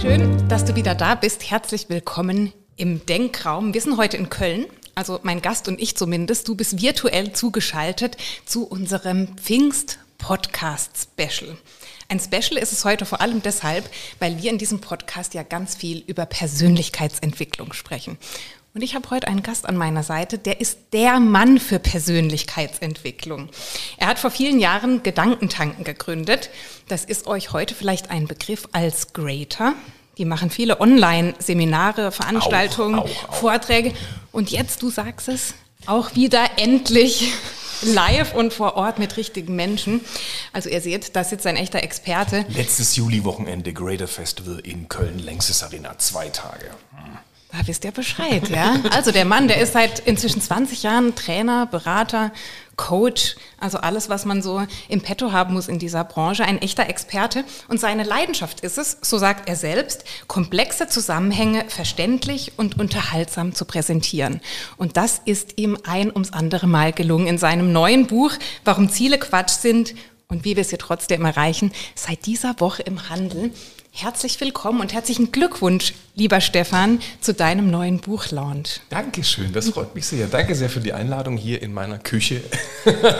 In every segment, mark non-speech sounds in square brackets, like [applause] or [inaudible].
Schön, dass du wieder da bist. Herzlich willkommen im Denkraum. Wir sind heute in Köln also mein Gast und ich zumindest, du bist virtuell zugeschaltet zu unserem Pfingst-Podcast-Special. Ein Special ist es heute vor allem deshalb, weil wir in diesem Podcast ja ganz viel über Persönlichkeitsentwicklung sprechen. Und ich habe heute einen Gast an meiner Seite, der ist der Mann für Persönlichkeitsentwicklung. Er hat vor vielen Jahren Gedankentanken gegründet. Das ist euch heute vielleicht ein Begriff als Greater. Die machen viele Online-Seminare, Veranstaltungen, auch, auch, auch. Vorträge. Und jetzt, du sagst es, auch wieder endlich live und vor Ort mit richtigen Menschen. Also ihr seht, das ist jetzt ein echter Experte. Letztes Juli-Wochenende Greater Festival in Köln, längstes Arena, zwei Tage. Hm. Da wisst ihr Bescheid, ja? Also der Mann, der ist seit inzwischen 20 Jahren Trainer, Berater, Coach, also alles, was man so im Petto haben muss in dieser Branche, ein echter Experte. Und seine Leidenschaft ist es, so sagt er selbst, komplexe Zusammenhänge verständlich und unterhaltsam zu präsentieren. Und das ist ihm ein ums andere Mal gelungen in seinem neuen Buch, Warum Ziele Quatsch sind und wie wir sie trotzdem erreichen, seit dieser Woche im Handel. Herzlich willkommen und herzlichen Glückwunsch, lieber Stefan, zu deinem neuen Buchlaunch. Dankeschön, das freut mich sehr. Danke sehr für die Einladung hier in meiner Küche.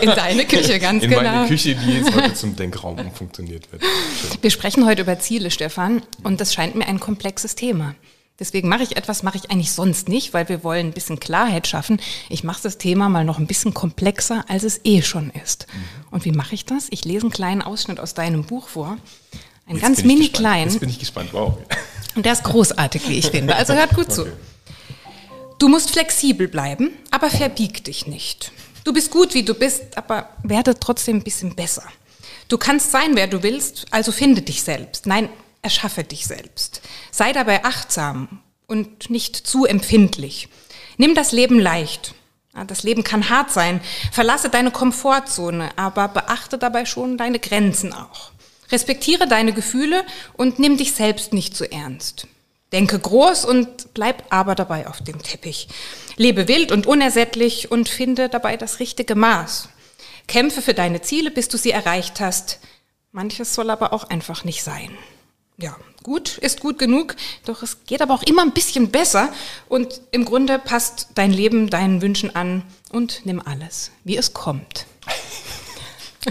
In deine Küche, [laughs] ganz in genau. In meine Küche, die jetzt heute zum Denkraum umfunktioniert wird. Schön. Wir sprechen heute über Ziele, Stefan, und das scheint mir ein komplexes Thema. Deswegen mache ich etwas, mache ich eigentlich sonst nicht, weil wir wollen ein bisschen Klarheit schaffen. Ich mache das Thema mal noch ein bisschen komplexer, als es eh schon ist. Mhm. Und wie mache ich das? Ich lese einen kleinen Ausschnitt aus deinem Buch vor. Ein Jetzt ganz mini klein. Jetzt bin ich gespannt, wow. [laughs] Und der ist großartig, wie ich finde. Also hört gut okay. zu. Du musst flexibel bleiben, aber verbieg dich nicht. Du bist gut, wie du bist, aber werde trotzdem ein bisschen besser. Du kannst sein, wer du willst, also finde dich selbst. Nein, erschaffe dich selbst. Sei dabei achtsam und nicht zu empfindlich. Nimm das Leben leicht. Das Leben kann hart sein. Verlasse deine Komfortzone, aber beachte dabei schon deine Grenzen auch. Respektiere deine Gefühle und nimm dich selbst nicht zu ernst. Denke groß und bleib aber dabei auf dem Teppich. Lebe wild und unersättlich und finde dabei das richtige Maß. Kämpfe für deine Ziele, bis du sie erreicht hast. Manches soll aber auch einfach nicht sein. Ja, gut ist gut genug, doch es geht aber auch immer ein bisschen besser und im Grunde passt dein Leben deinen Wünschen an und nimm alles, wie es kommt.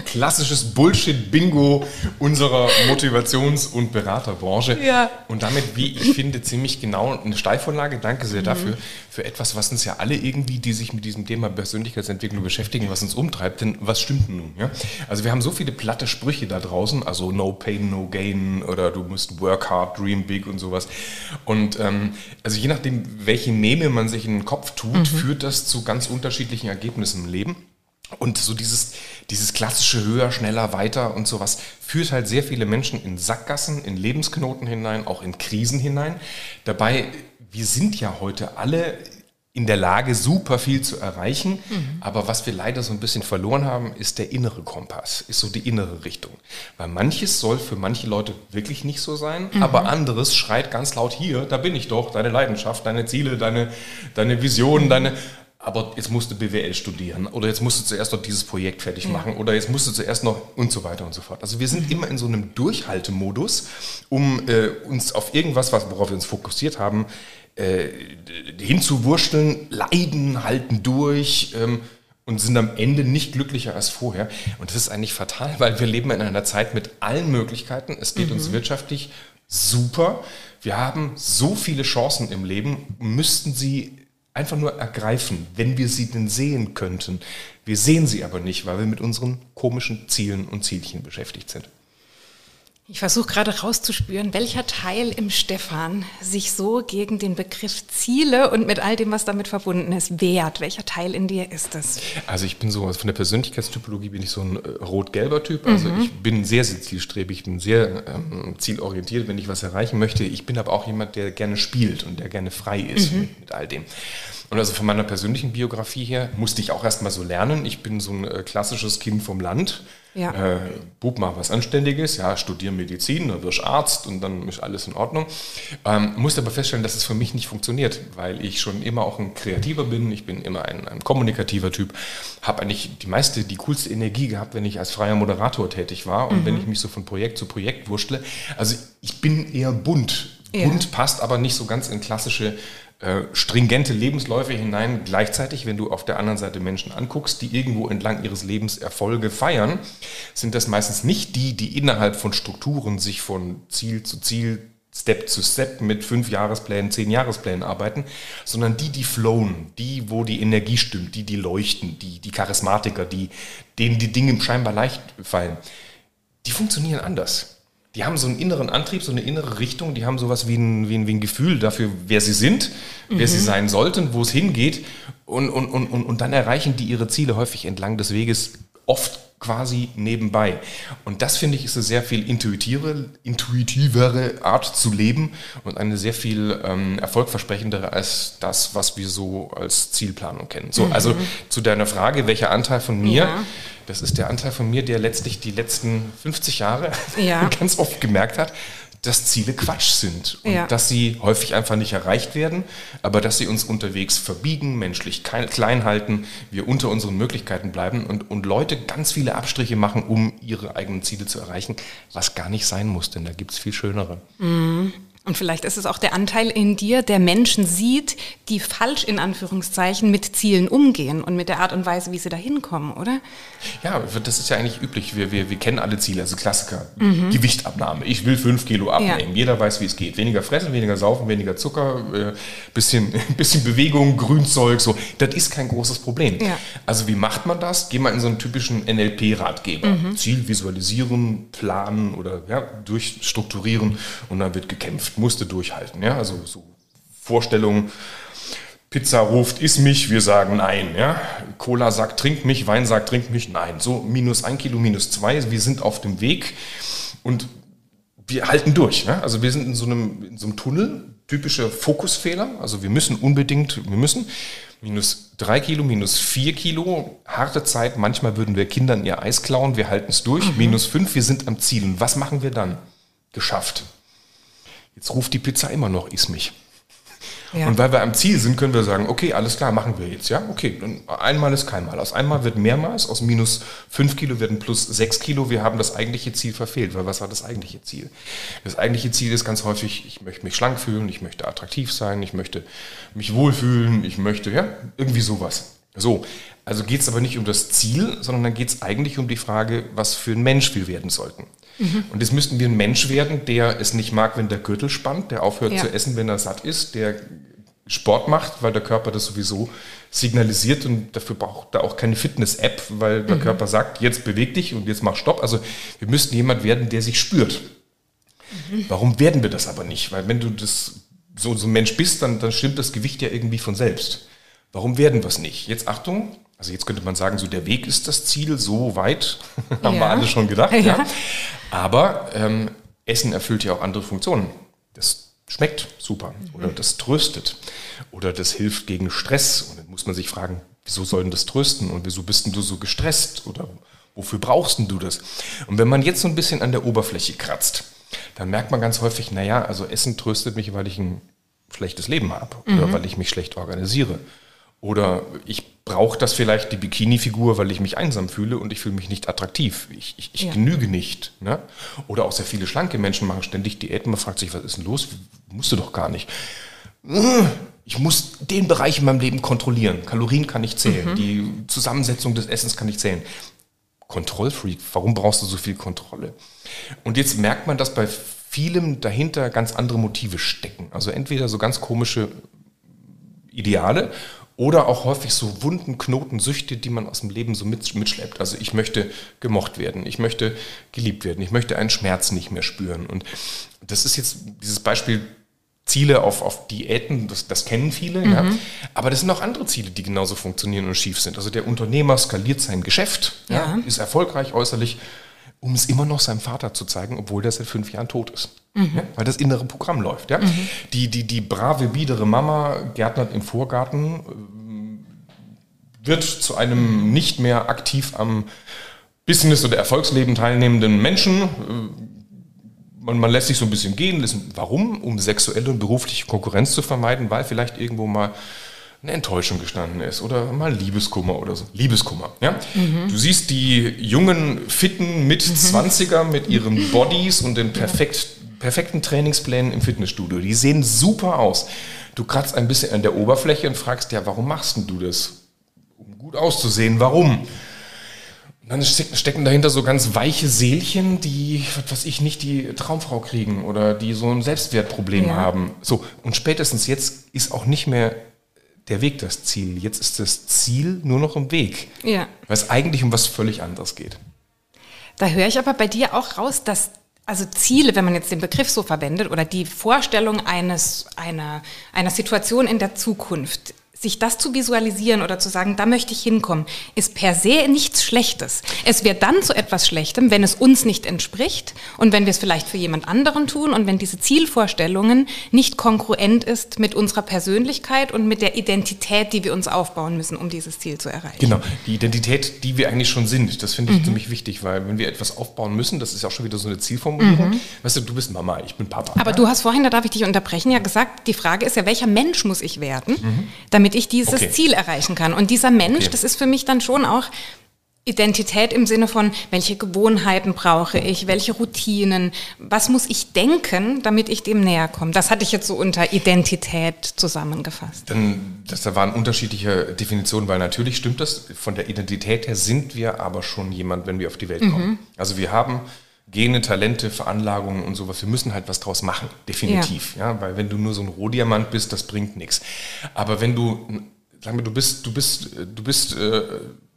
Klassisches Bullshit-Bingo unserer Motivations- und Beraterbranche. Ja. Und damit, wie ich finde, ziemlich genau eine Steilvorlage, danke sehr mhm. dafür, für etwas, was uns ja alle irgendwie, die sich mit diesem Thema Persönlichkeitsentwicklung beschäftigen, was uns umtreibt. Denn was stimmt nun? Ja? Also wir haben so viele platte Sprüche da draußen, also no pain, no gain oder du musst work hard, dream big und sowas. Und ähm, also je nachdem, welche Meme man sich in den Kopf tut, mhm. führt das zu ganz unterschiedlichen Ergebnissen im Leben. Und so dieses, dieses klassische höher, schneller, weiter und sowas führt halt sehr viele Menschen in Sackgassen, in Lebensknoten hinein, auch in Krisen hinein. Dabei, wir sind ja heute alle in der Lage, super viel zu erreichen. Mhm. Aber was wir leider so ein bisschen verloren haben, ist der innere Kompass, ist so die innere Richtung. Weil manches soll für manche Leute wirklich nicht so sein, mhm. aber anderes schreit ganz laut hier, da bin ich doch, deine Leidenschaft, deine Ziele, deine, deine Visionen, deine aber jetzt musst du BWL studieren oder jetzt musst du zuerst noch dieses Projekt fertig machen ja. oder jetzt musst du zuerst noch und so weiter und so fort. Also wir sind mhm. immer in so einem Durchhaltemodus, um äh, uns auf irgendwas, was, worauf wir uns fokussiert haben, äh, hinzuwurschteln, leiden, halten durch ähm, und sind am Ende nicht glücklicher als vorher. Und das ist eigentlich fatal, weil wir leben in einer Zeit mit allen Möglichkeiten. Es geht mhm. uns wirtschaftlich super. Wir haben so viele Chancen im Leben, müssten sie einfach nur ergreifen, wenn wir sie denn sehen könnten. Wir sehen sie aber nicht, weil wir mit unseren komischen Zielen und Zielchen beschäftigt sind. Ich versuche gerade rauszuspüren, welcher Teil im Stefan sich so gegen den Begriff Ziele und mit all dem, was damit verbunden ist, wehrt. Welcher Teil in dir ist das? Also ich bin so, also von der Persönlichkeitstypologie bin ich so ein äh, rot-gelber Typ. Also mhm. ich bin sehr, sehr zielstrebig, ich bin sehr ähm, zielorientiert, wenn ich was erreichen möchte. Ich bin aber auch jemand, der gerne spielt und der gerne frei ist mhm. mit, mit all dem. Und also von meiner persönlichen Biografie her musste ich auch erstmal so lernen. Ich bin so ein äh, klassisches Kind vom Land Ja. Äh, Bub, mach was Anständiges, ja, studier Medizin, dann wirst Arzt und dann ist alles in Ordnung. Ähm, musste aber feststellen, dass es für mich nicht funktioniert, weil ich schon immer auch ein Kreativer bin, ich bin immer ein, ein kommunikativer Typ, habe eigentlich die meiste, die coolste Energie gehabt, wenn ich als freier Moderator tätig war und mhm. wenn ich mich so von Projekt zu Projekt wurschtle. Also ich bin eher bunt. Ja. Bunt passt aber nicht so ganz in klassische äh, stringente Lebensläufe hinein. Gleichzeitig, wenn du auf der anderen Seite Menschen anguckst, die irgendwo entlang ihres Lebens Erfolge feiern, sind das meistens nicht die, die innerhalb von Strukturen sich von Ziel zu Ziel, Step zu Step mit fünf Jahresplänen, zehn Jahresplänen arbeiten, sondern die, die flowen, die, wo die Energie stimmt, die, die leuchten, die, die Charismatiker, die, denen die Dinge scheinbar leicht fallen. Die funktionieren anders die haben so einen inneren Antrieb, so eine innere Richtung, die haben sowas wie ein, wie ein, wie ein Gefühl dafür, wer sie sind, mhm. wer sie mhm. sein sollten, wo es hingeht. Und, und, und, und dann erreichen die ihre Ziele häufig entlang des Weges, oft quasi nebenbei. Und das finde ich ist eine sehr viel intuitivere, intuitivere Art zu leben und eine sehr viel ähm, erfolgversprechendere als das, was wir so als Zielplanung kennen. So, mhm. also zu deiner Frage, welcher Anteil von mir? Ja. Das ist der Anteil von mir, der letztlich die letzten 50 Jahre [laughs] ja. ganz oft gemerkt hat, dass Ziele Quatsch sind und ja. dass sie häufig einfach nicht erreicht werden, aber dass sie uns unterwegs verbiegen, menschlich klein halten, wir unter unseren Möglichkeiten bleiben und, und Leute ganz viele Abstriche machen, um ihre eigenen Ziele zu erreichen, was gar nicht sein muss, denn da gibt es viel schönere. Mhm. Und vielleicht ist es auch der Anteil in dir, der Menschen sieht, die falsch in Anführungszeichen mit Zielen umgehen und mit der Art und Weise, wie sie da hinkommen, oder? Ja, das ist ja eigentlich üblich. Wir, wir, wir kennen alle Ziele, also Klassiker. Mhm. Gewichtabnahme. Ich will fünf Kilo abnehmen. Ja. Jeder weiß, wie es geht. Weniger fressen, weniger saufen, weniger Zucker, äh, bisschen, [laughs] bisschen Bewegung, Grünzeug, so. Das ist kein großes Problem. Ja. Also wie macht man das? Geh mal in so einen typischen NLP-Ratgeber. Mhm. Ziel visualisieren, planen oder ja, durchstrukturieren und dann wird gekämpft musste durchhalten. Ja? Also so Vorstellungen, Pizza ruft, iss mich, wir sagen nein. Ja? Cola sagt, trink mich, Wein sagt, trink mich, nein. So minus ein Kilo, minus zwei, wir sind auf dem Weg und wir halten durch. Ne? Also wir sind in so, einem, in so einem Tunnel, typischer Fokusfehler. Also wir müssen unbedingt, wir müssen minus drei Kilo, minus vier Kilo, harte Zeit. Manchmal würden wir Kindern ihr Eis klauen, wir halten es durch. Mhm. Minus fünf, wir sind am Ziel. Und was machen wir dann? Geschafft. Jetzt ruft die Pizza immer noch, iss mich. Ja. Und weil wir am Ziel sind, können wir sagen, okay, alles klar, machen wir jetzt. Ja, okay, einmal ist keinmal. Aus einmal wird mehrmals, aus minus fünf Kilo werden plus sechs Kilo. Wir haben das eigentliche Ziel verfehlt, weil was war das eigentliche Ziel? Das eigentliche Ziel ist ganz häufig, ich möchte mich schlank fühlen, ich möchte attraktiv sein, ich möchte mich wohlfühlen, ich möchte, ja, irgendwie sowas. So, also geht es aber nicht um das Ziel, sondern dann geht es eigentlich um die Frage, was für ein Mensch wir werden sollten. Mhm. Und jetzt müssten wir ein Mensch werden, der es nicht mag, wenn der Gürtel spannt, der aufhört ja. zu essen, wenn er satt ist, der Sport macht, weil der Körper das sowieso signalisiert und dafür braucht er auch keine Fitness-App, weil der mhm. Körper sagt, jetzt beweg dich und jetzt mach Stopp. Also wir müssten jemand werden, der sich spürt. Mhm. Warum werden wir das aber nicht? Weil wenn du das so, so ein Mensch bist, dann, dann stimmt das Gewicht ja irgendwie von selbst. Warum werden wir es nicht? Jetzt Achtung, also jetzt könnte man sagen, so der Weg ist das Ziel, so weit [laughs] haben ja. wir alle schon gedacht. Ja. ja. Aber ähm, Essen erfüllt ja auch andere Funktionen. Das schmeckt super oder das tröstet oder das hilft gegen Stress. Und dann muss man sich fragen, wieso soll denn das trösten und wieso bist denn du so gestresst oder wofür brauchst denn du das? Und wenn man jetzt so ein bisschen an der Oberfläche kratzt, dann merkt man ganz häufig, naja, also Essen tröstet mich, weil ich ein schlechtes Leben habe oder mhm. weil ich mich schlecht organisiere oder ich brauche das vielleicht, die Bikini-Figur, weil ich mich einsam fühle und ich fühle mich nicht attraktiv. Ich, ich, ich ja. genüge nicht. Ne? Oder auch sehr viele schlanke Menschen machen ständig Diäten. Man fragt sich, was ist denn los? Musst du doch gar nicht. Ich muss den Bereich in meinem Leben kontrollieren. Kalorien kann ich zählen. Mhm. Die Zusammensetzung des Essens kann ich zählen. Kontrollfreak, warum brauchst du so viel Kontrolle? Und jetzt merkt man, dass bei vielem dahinter ganz andere Motive stecken. Also entweder so ganz komische Ideale oder auch häufig so wunden Knoten, Süchte, die man aus dem Leben so mit, mitschleppt. Also ich möchte gemocht werden, ich möchte geliebt werden, ich möchte einen Schmerz nicht mehr spüren. Und das ist jetzt dieses Beispiel Ziele auf, auf Diäten, das, das kennen viele, mhm. ja. aber das sind auch andere Ziele, die genauso funktionieren und schief sind. Also der Unternehmer skaliert sein Geschäft, ja. Ja, ist erfolgreich äußerlich, um es immer noch seinem Vater zu zeigen, obwohl der seit fünf Jahren tot ist. Mhm. Ja, weil das innere Programm läuft. Ja? Mhm. Die, die, die brave, biedere Mama gärtnert im Vorgarten, äh, wird zu einem nicht mehr aktiv am Business- oder Erfolgsleben teilnehmenden Menschen. Äh, man, man lässt sich so ein bisschen gehen. Warum? Um sexuelle und berufliche Konkurrenz zu vermeiden, weil vielleicht irgendwo mal eine Enttäuschung gestanden ist oder mal Liebeskummer oder so. Liebeskummer, ja? Mhm. Du siehst die jungen, fitten Mit-20er mit ihren Bodies und den perfekt, perfekten Trainingsplänen im Fitnessstudio. Die sehen super aus. Du kratzt ein bisschen an der Oberfläche und fragst, ja, warum machst du das? Um gut auszusehen, warum? Und dann stecken dahinter so ganz weiche Seelchen, die, was weiß ich, nicht die Traumfrau kriegen oder die so ein Selbstwertproblem ja. haben. So, und spätestens jetzt ist auch nicht mehr der Weg das Ziel. Jetzt ist das Ziel nur noch im Weg. Ja. Weil es eigentlich um was völlig anderes geht. Da höre ich aber bei dir auch raus, dass also Ziele, wenn man jetzt den Begriff so verwendet, oder die Vorstellung eines, einer, einer Situation in der Zukunft, sich das zu visualisieren oder zu sagen, da möchte ich hinkommen, ist per se nichts Schlechtes. Es wird dann zu etwas Schlechtem, wenn es uns nicht entspricht und wenn wir es vielleicht für jemand anderen tun und wenn diese Zielvorstellungen nicht konkurrent ist mit unserer Persönlichkeit und mit der Identität, die wir uns aufbauen müssen, um dieses Ziel zu erreichen. Genau, die Identität, die wir eigentlich schon sind, das finde ich mhm. ziemlich wichtig, weil wenn wir etwas aufbauen müssen, das ist ja auch schon wieder so eine Zielformulierung, mhm. weißt du, du bist Mama, ich bin Papa. Aber ja? du hast vorhin, da darf ich dich unterbrechen, ja gesagt, die Frage ist ja, welcher Mensch muss ich werden, mhm. damit damit ich dieses okay. Ziel erreichen kann. Und dieser Mensch, okay. das ist für mich dann schon auch Identität im Sinne von, welche Gewohnheiten brauche ich, welche Routinen, was muss ich denken, damit ich dem näher komme. Das hatte ich jetzt so unter Identität zusammengefasst. Dann, das da waren unterschiedliche Definitionen, weil natürlich stimmt das, von der Identität her sind wir aber schon jemand, wenn wir auf die Welt kommen. Mhm. Also wir haben Gene, Talente, Veranlagungen und sowas. Wir müssen halt was draus machen, definitiv. Ja. ja. weil wenn du nur so ein Rohdiamant bist, das bringt nichts. Aber wenn du, sagen wir, du bist, du bist, du bist, äh,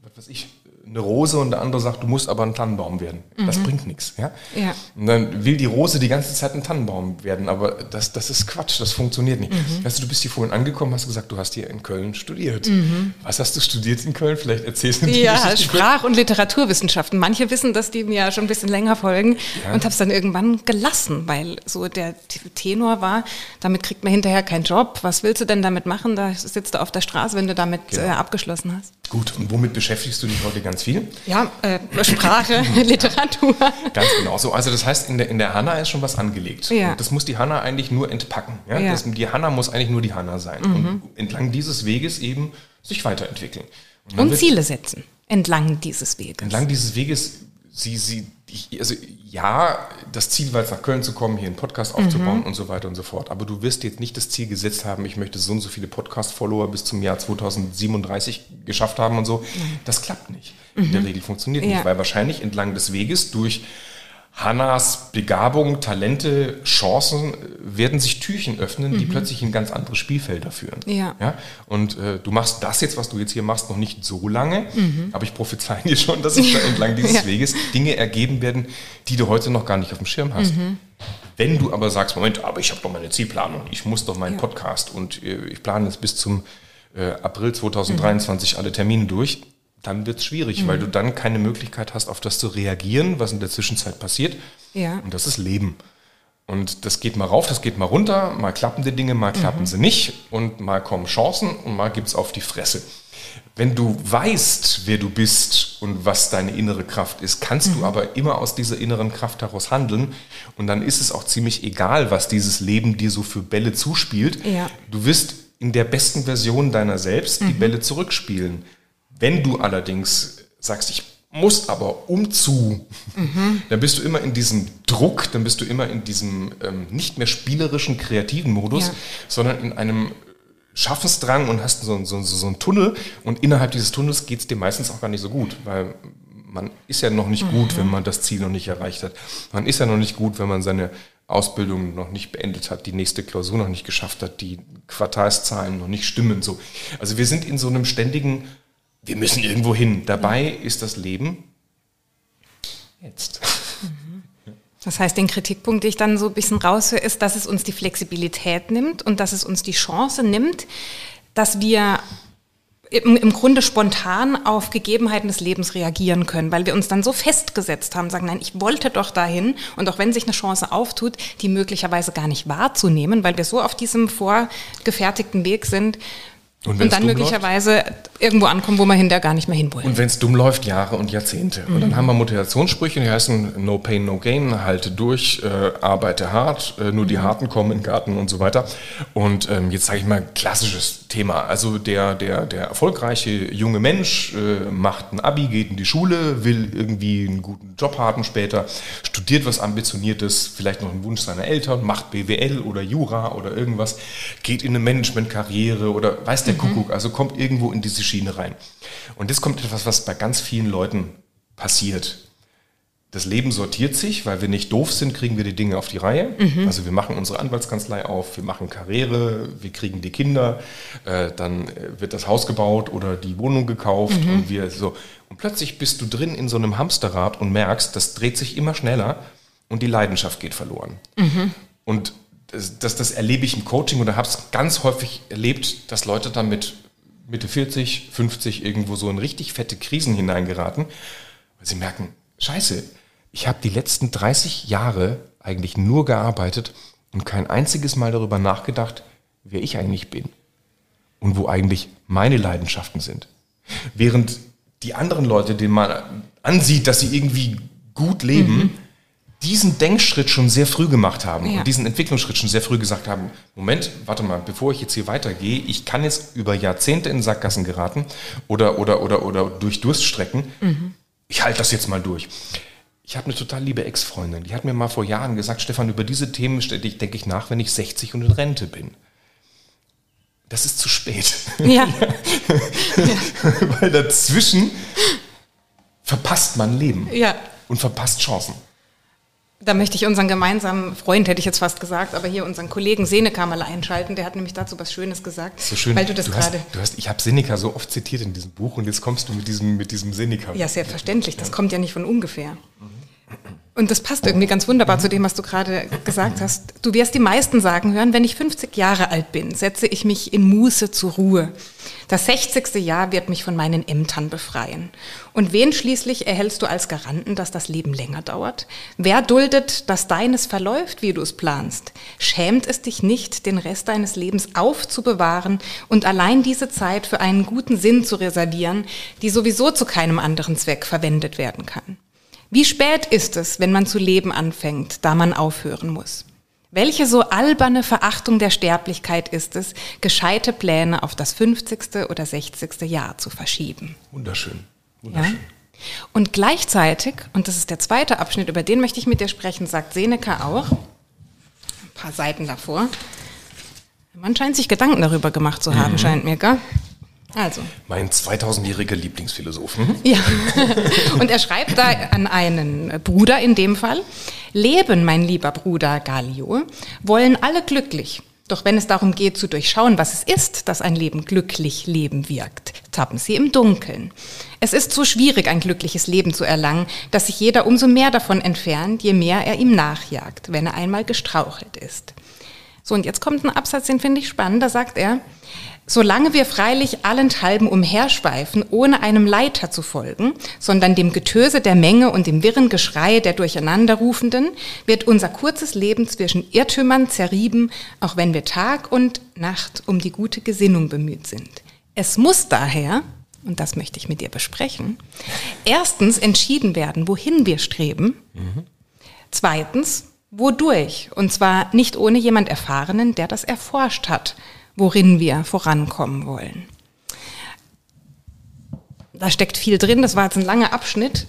was weiß ich, eine Rose und der andere sagt, du musst aber ein Tannenbaum werden. Mhm. Das bringt nichts. Ja? ja? Und dann will die Rose die ganze Zeit ein Tannenbaum werden, aber das, das ist Quatsch, das funktioniert nicht. Mhm. Weißt du, du bist hier vorhin angekommen, hast gesagt, du hast hier in Köln studiert. Mhm. Was hast du studiert in Köln? Vielleicht erzählst du mir Ja, Sprach- und Literaturwissenschaften. Manche wissen, dass die mir ja schon ein bisschen länger folgen ja. und habe es dann irgendwann gelassen, weil so der Tenor war, damit kriegt man hinterher keinen Job. Was willst du denn damit machen? Da sitzt du auf der Straße, wenn du damit genau. äh, abgeschlossen hast. Gut, und womit beschäftigst du dich heute ganz viel? Ja, äh, Sprache, [laughs] Literatur. Ganz genau so. Also das heißt, in der, in der Hanna ist schon was angelegt. Ja. Und das muss die Hanna eigentlich nur entpacken. Ja? ja. Das, die Hanna muss eigentlich nur die Hanna sein. Mhm. Und entlang dieses Weges eben sich weiterentwickeln. Und, und Ziele setzen. Entlang dieses Weges. Entlang dieses Weges, sie, sie, ich, also ja, das Ziel war es nach Köln zu kommen, hier einen Podcast aufzubauen mhm. und so weiter und so fort. Aber du wirst jetzt nicht das Ziel gesetzt haben, ich möchte so und so viele Podcast-Follower bis zum Jahr 2037 geschafft haben und so. Mhm. Das klappt nicht. In der mhm. Regel funktioniert ja. nicht, weil wahrscheinlich entlang des Weges durch Hannas Begabung, Talente, Chancen äh, werden sich Türchen öffnen, mhm. die plötzlich in ganz andere Spielfelder führen. Ja. ja? Und äh, du machst das jetzt, was du jetzt hier machst, noch nicht so lange, mhm. aber ich prophezeie dir schon, dass sich da entlang [laughs] dieses ja. Weges Dinge ergeben werden, die du heute noch gar nicht auf dem Schirm hast. Mhm. Wenn du aber sagst, Moment, aber ich habe doch meine Zielplanung, ich muss doch meinen ja. Podcast und äh, ich plane jetzt bis zum äh, April 2023 alle Termine durch, dann wird es schwierig, mhm. weil du dann keine Möglichkeit hast, auf das zu reagieren, was in der Zwischenzeit passiert. Ja. Und das ist Leben. Und das geht mal rauf, das geht mal runter, mal klappen die Dinge, mal klappen mhm. sie nicht und mal kommen Chancen und mal gibt es auf die Fresse. Wenn du weißt, wer du bist und was deine innere Kraft ist, kannst mhm. du aber immer aus dieser inneren Kraft heraus handeln. Und dann ist es auch ziemlich egal, was dieses Leben dir so für Bälle zuspielt. Ja. Du wirst in der besten Version deiner selbst die mhm. Bälle zurückspielen. Wenn du allerdings sagst, ich muss aber umzu, mhm. dann bist du immer in diesem Druck, dann bist du immer in diesem ähm, nicht mehr spielerischen, kreativen Modus, ja. sondern in einem Schaffensdrang und hast so, so, so einen Tunnel und innerhalb dieses Tunnels geht es dir meistens auch gar nicht so gut, weil man ist ja noch nicht mhm. gut, wenn man das Ziel noch nicht erreicht hat. Man ist ja noch nicht gut, wenn man seine Ausbildung noch nicht beendet hat, die nächste Klausur noch nicht geschafft hat, die Quartalszahlen noch nicht stimmen. So. Also wir sind in so einem ständigen wir müssen irgendwo hin. Dabei ist das Leben jetzt. Das heißt, den Kritikpunkt, den ich dann so ein bisschen raushöre, ist, dass es uns die Flexibilität nimmt und dass es uns die Chance nimmt, dass wir im, im Grunde spontan auf Gegebenheiten des Lebens reagieren können, weil wir uns dann so festgesetzt haben, sagen, nein, ich wollte doch dahin und auch wenn sich eine Chance auftut, die möglicherweise gar nicht wahrzunehmen, weil wir so auf diesem vorgefertigten Weg sind, Und, und dann möglicherweise läuft? irgendwo ankommen, wo man hinterher gar nicht mehr hinwollen. Und wenn es dumm läuft, Jahre und Jahrzehnte. Mhm. Und dann haben wir Motivationssprüche, die heißen No Pain, No Gain, halte durch, äh, arbeite hart, äh, nur die mhm. Harten kommen in den Garten und so weiter. Und ähm, jetzt sage ich mal klassisches Thema. Also der, der, der erfolgreiche junge Mensch äh, macht ein Abi, geht in die Schule, will irgendwie einen guten Job haben später, studiert was Ambitioniertes, vielleicht noch einen Wunsch seiner Eltern, macht BWL oder Jura oder irgendwas, geht in eine Managementkarriere oder weiß der mhm. Kuckuck, also kommt irgendwo in diese Schiene rein. Und das kommt etwas, was bei ganz vielen Leuten passiert. Das Leben sortiert sich, weil wir nicht doof sind, kriegen wir die Dinge auf die Reihe. Mhm. Also wir machen unsere Anwaltskanzlei auf, wir machen Karriere, wir kriegen die Kinder, äh, dann äh, wird das Haus gebaut oder die Wohnung gekauft mhm. und wir so. Und plötzlich bist du drin in so einem Hamsterrad und merkst, das dreht sich immer schneller und die Leidenschaft geht verloren. Mhm. Und das, das, erlebe ich im Coaching oder habe es ganz häufig erlebt, dass Leute dann mit Mitte 40, 50 irgendwo so in richtig fette Krisen hineingeraten, weil sie merken, scheiße, ich habe die letzten 30 Jahre eigentlich nur gearbeitet und kein einziges Mal darüber nachgedacht, wer ich eigentlich bin und wo eigentlich meine Leidenschaften sind. Während die anderen Leute, denen man ansieht, dass sie irgendwie gut leben, mhm diesen Denkschritt schon sehr früh gemacht haben ja. und diesen Entwicklungsschritt schon sehr früh gesagt haben, Moment, warte mal, bevor ich jetzt hier weitergehe, ich kann jetzt über Jahrzehnte in Sackgassen geraten oder, oder, oder, oder durch Durststrecken. Mhm. Ich halte das jetzt mal durch. Ich habe eine total liebe Ex-Freundin, die hat mir mal vor Jahren gesagt, Stefan, über diese Themen denke ich nach, wenn ich 60 und in Rente bin. Das ist zu spät. Ja. [laughs] Weil dazwischen verpasst man Leben ja. und verpasst Chancen. Da möchte ich unseren gemeinsamen Freund, hätte ich jetzt fast gesagt, aber hier unseren Kollegen Seneca mal einschalten. Der hat nämlich dazu was Schönes gesagt. So schön. Weil du das du gerade. Hast, du hast, ich habe Seneca so oft zitiert in diesem Buch und jetzt kommst du mit diesem, mit diesem Seneca. Ja, selbstverständlich. Das kommt ja nicht von ungefähr. Mhm. Und das passt irgendwie ganz wunderbar zu dem, was du gerade gesagt hast. Du wirst die meisten sagen hören, wenn ich 50 Jahre alt bin, setze ich mich in Muße zur Ruhe. Das 60. Jahr wird mich von meinen Ämtern befreien. Und wen schließlich erhältst du als Garanten, dass das Leben länger dauert? Wer duldet, dass deines verläuft, wie du es planst? Schämt es dich nicht, den Rest deines Lebens aufzubewahren und allein diese Zeit für einen guten Sinn zu reservieren, die sowieso zu keinem anderen Zweck verwendet werden kann? Wie spät ist es, wenn man zu leben anfängt, da man aufhören muss? Welche so alberne Verachtung der Sterblichkeit ist es, gescheite Pläne auf das 50. oder 60. Jahr zu verschieben? Wunderschön. Wunderschön. Ja? Und gleichzeitig, und das ist der zweite Abschnitt, über den möchte ich mit dir sprechen, sagt Seneca auch, ein paar Seiten davor. Man scheint sich Gedanken darüber gemacht zu haben, mhm. scheint mir, gell? Also. Mein 2000-jähriger Lieblingsphilosoph. Mhm. Ja. [laughs] Und er schreibt da an einen Bruder in dem Fall, Leben, mein lieber Bruder Gallio, wollen alle glücklich. Doch wenn es darum geht zu durchschauen, was es ist, dass ein Leben glücklich Leben wirkt, tappen sie im Dunkeln. Es ist so schwierig, ein glückliches Leben zu erlangen, dass sich jeder umso mehr davon entfernt, je mehr er ihm nachjagt, wenn er einmal gestrauchelt ist. So, und jetzt kommt ein Absatz, den finde ich spannend, da sagt er, Solange wir freilich allenthalben umherschweifen, ohne einem Leiter zu folgen, sondern dem Getöse der Menge und dem wirren Geschrei der Durcheinanderrufenden, wird unser kurzes Leben zwischen Irrtümern zerrieben, auch wenn wir Tag und Nacht um die gute Gesinnung bemüht sind. Es muss daher, und das möchte ich mit dir besprechen, erstens entschieden werden, wohin wir streben, zweitens, wodurch, und zwar nicht ohne jemand Erfahrenen, der das erforscht hat, worin wir vorankommen wollen. Da steckt viel drin, das war jetzt ein langer Abschnitt.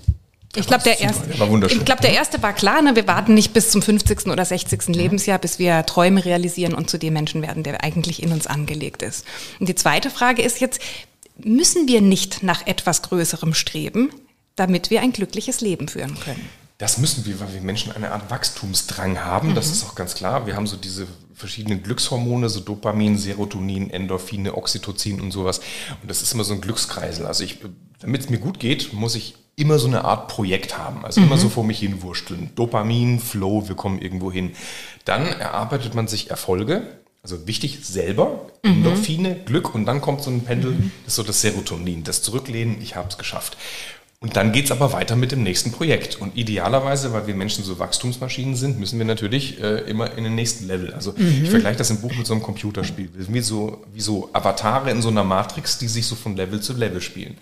Ich glaube, der, erste, ich glaub, der erste war klar, ne? wir warten nicht bis zum 50. oder 60. Mhm. Lebensjahr, bis wir Träume realisieren und zu dem Menschen werden, der eigentlich in uns angelegt ist. Und die zweite Frage ist jetzt, müssen wir nicht nach etwas Größerem streben, damit wir ein glückliches Leben führen können? Das müssen wir, weil wir Menschen eine Art Wachstumsdrang haben. Mhm. Das ist auch ganz klar. Wir haben so diese verschiedenen Glückshormone, so Dopamin, Serotonin, Endorphine, Oxytocin und sowas. Und das ist immer so ein Glückskreisel. Also ich, damit es mir gut geht, muss ich immer so eine Art Projekt haben. Also mhm. immer so vor mich hin wursteln. Dopamin, Flow, wir kommen irgendwo hin. Dann erarbeitet man sich Erfolge. Also wichtig selber, mhm. Endorphine, Glück und dann kommt so ein Pendel, mhm. das ist so das Serotonin, das Zurücklehnen, ich habe es geschafft. Und dann geht es aber weiter mit dem nächsten Projekt. Und idealerweise, weil wir Menschen so Wachstumsmaschinen sind, müssen wir natürlich äh, immer in den nächsten Level. Also mhm. ich vergleiche das im Buch mit so einem Computerspiel. Wie so, wie so Avatare in so einer Matrix, die sich so von Level zu Level spielen.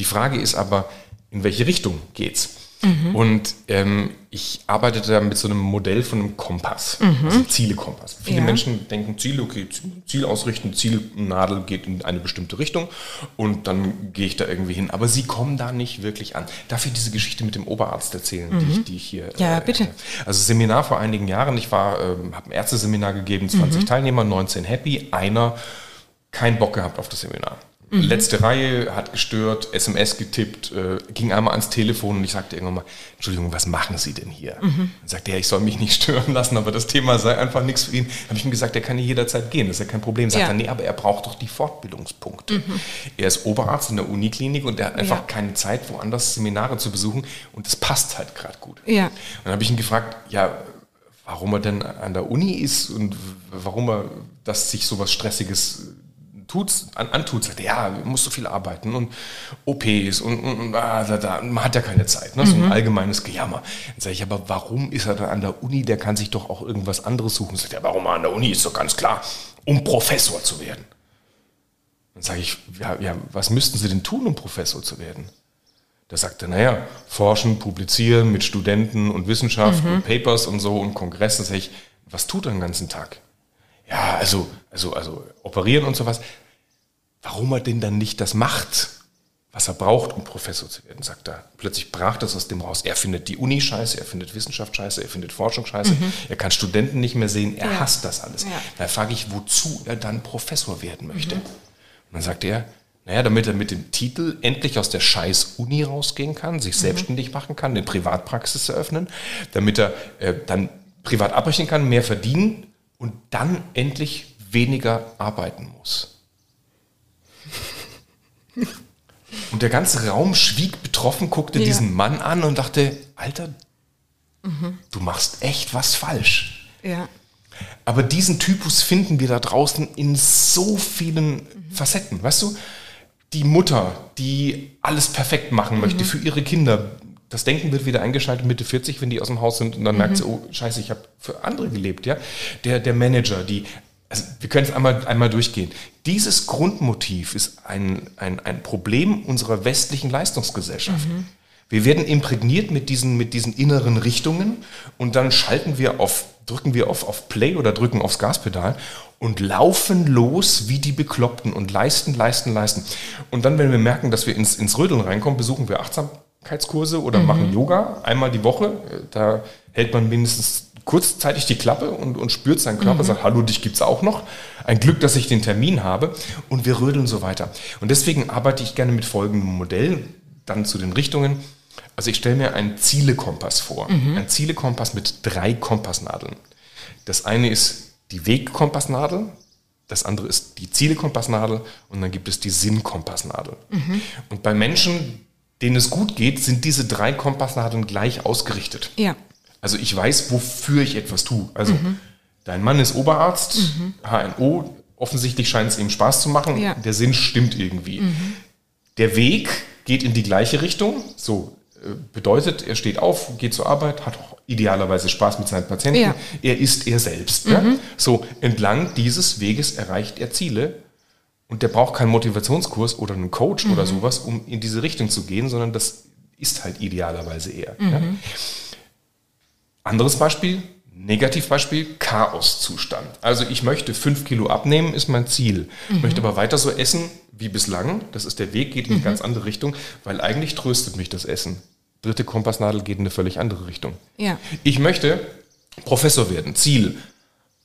Die Frage ist aber, in welche Richtung geht's? Mhm. Und ähm, ich arbeite da mit so einem Modell von einem Kompass, mhm. also Zielekompass. Viele ja. Menschen denken, Ziel, okay, Ziel ausrichten, Zielnadel geht in eine bestimmte Richtung und dann gehe ich da irgendwie hin. Aber sie kommen da nicht wirklich an. Darf ich diese Geschichte mit dem Oberarzt erzählen, mhm. die, ich, die ich hier. Ja, äh, bitte. Also Seminar vor einigen Jahren. Ich war, äh, habe ein Ärzteseminar gegeben, 20 mhm. Teilnehmer, 19 happy, einer keinen Bock gehabt auf das Seminar. Mhm. Letzte Reihe hat gestört, SMS getippt, äh, ging einmal ans Telefon und ich sagte irgendwann mal, Entschuldigung, was machen Sie denn hier? Mhm. Dann sagte er, ich soll mich nicht [laughs] stören lassen, aber das Thema sei einfach nichts für ihn. Habe ich ihm gesagt, er kann hier jederzeit gehen, das ist ja kein Problem. Sagt ja. er, nee, aber er braucht doch die Fortbildungspunkte. Mhm. Er ist Oberarzt in der Uniklinik und er hat einfach ja. keine Zeit, woanders Seminare zu besuchen und das passt halt gerade gut. Ja. dann habe ich ihn gefragt, ja, warum er denn an der Uni ist und warum er das sich so was Stressiges tut's, an, antut, sagt, ja, muss so viel arbeiten und OPs und, und, und ah, da, da, man hat ja keine Zeit, ne? so ein mhm. allgemeines Gejammer. Dann sage ich, aber warum ist er dann an der Uni? Der kann sich doch auch irgendwas anderes suchen. Sagt, ja, warum an der Uni? Ist doch ganz klar, um Professor zu werden. Dann sage ich, ja, ja, was müssten Sie denn tun, um Professor zu werden? Da sagt er, naja, forschen, publizieren mit Studenten und Wissenschaft mhm. und Papers und so und Kongressen. Sag ich, was tut er den ganzen Tag? Ja, also, also, also operieren und sowas. Warum er denn dann nicht das macht, was er braucht, um Professor zu werden, sagt er. Plötzlich brach das aus dem raus. Er findet die Uni scheiße, er findet Wissenschaft scheiße, er findet Forschung scheiße, mhm. er kann Studenten nicht mehr sehen, er ja. hasst das alles. Ja. Da frage ich, wozu er dann Professor werden möchte. Mhm. Und dann sagt er, naja, damit er mit dem Titel endlich aus der scheiß Uni rausgehen kann, sich mhm. selbstständig machen kann, eine Privatpraxis eröffnen, damit er äh, dann privat abbrechen kann, mehr verdienen und dann endlich weniger arbeiten muss. Und der ganze Raum schwieg betroffen, guckte ja. diesen Mann an und dachte, Alter, mhm. du machst echt was falsch. Ja. Aber diesen Typus finden wir da draußen in so vielen mhm. Facetten. Weißt du, die Mutter, die alles perfekt machen möchte mhm. für ihre Kinder, das Denken wird wieder eingeschaltet Mitte 40, wenn die aus dem Haus sind und dann mhm. merkt sie, oh scheiße, ich habe für andere gelebt. Ja? Der, der Manager, die, also wir können es einmal, einmal durchgehen. Dieses Grundmotiv ist ein, ein, ein Problem unserer westlichen Leistungsgesellschaft. Mhm. Wir werden imprägniert mit diesen, mit diesen inneren Richtungen und dann schalten wir auf, drücken wir auf, auf Play oder drücken aufs Gaspedal und laufen los wie die Bekloppten und leisten, leisten, leisten. Und dann, wenn wir merken, dass wir ins, ins Rödeln reinkommen, besuchen wir achtsam, Achtsamkeitskurse oder mhm. machen Yoga einmal die Woche. Da hält man mindestens kurzzeitig die Klappe und, und spürt seinen Körper, mhm. sagt, hallo, dich gibt es auch noch. Ein Glück, dass ich den Termin habe. Und wir rödeln so weiter. Und deswegen arbeite ich gerne mit folgendem Modell, dann zu den Richtungen. Also ich stelle mir einen Zielekompass vor. Mhm. Ein Zielekompass mit drei Kompassnadeln. Das eine ist die Wegkompassnadel, das andere ist die Zielekompassnadel und dann gibt es die Sinnkompassnadel. Mhm. Und bei Menschen, denen es gut geht, sind diese drei Kompassnadeln gleich ausgerichtet. Ja. Also ich weiß, wofür ich etwas tue. Also mhm. dein Mann ist Oberarzt, mhm. HNO, offensichtlich scheint es ihm Spaß zu machen, ja. der Sinn stimmt irgendwie. Mhm. Der Weg geht in die gleiche Richtung, so äh, bedeutet, er steht auf, geht zur Arbeit, hat auch idealerweise Spaß mit seinen Patienten, ja. er ist er selbst. Ja? Mhm. So entlang dieses Weges erreicht er Ziele und der braucht keinen Motivationskurs oder einen Coach mhm. oder sowas, um in diese Richtung zu gehen, sondern das ist halt idealerweise eher. Mhm. Ja. Anderes Beispiel, Negativbeispiel, Chaoszustand. Also ich möchte fünf Kilo abnehmen, ist mein Ziel. Mhm. Möchte aber weiter so essen wie bislang. Das ist der Weg, geht in eine mhm. ganz andere Richtung, weil eigentlich tröstet mich das Essen. Dritte Kompassnadel geht in eine völlig andere Richtung. Ja. Ich möchte Professor werden. Ziel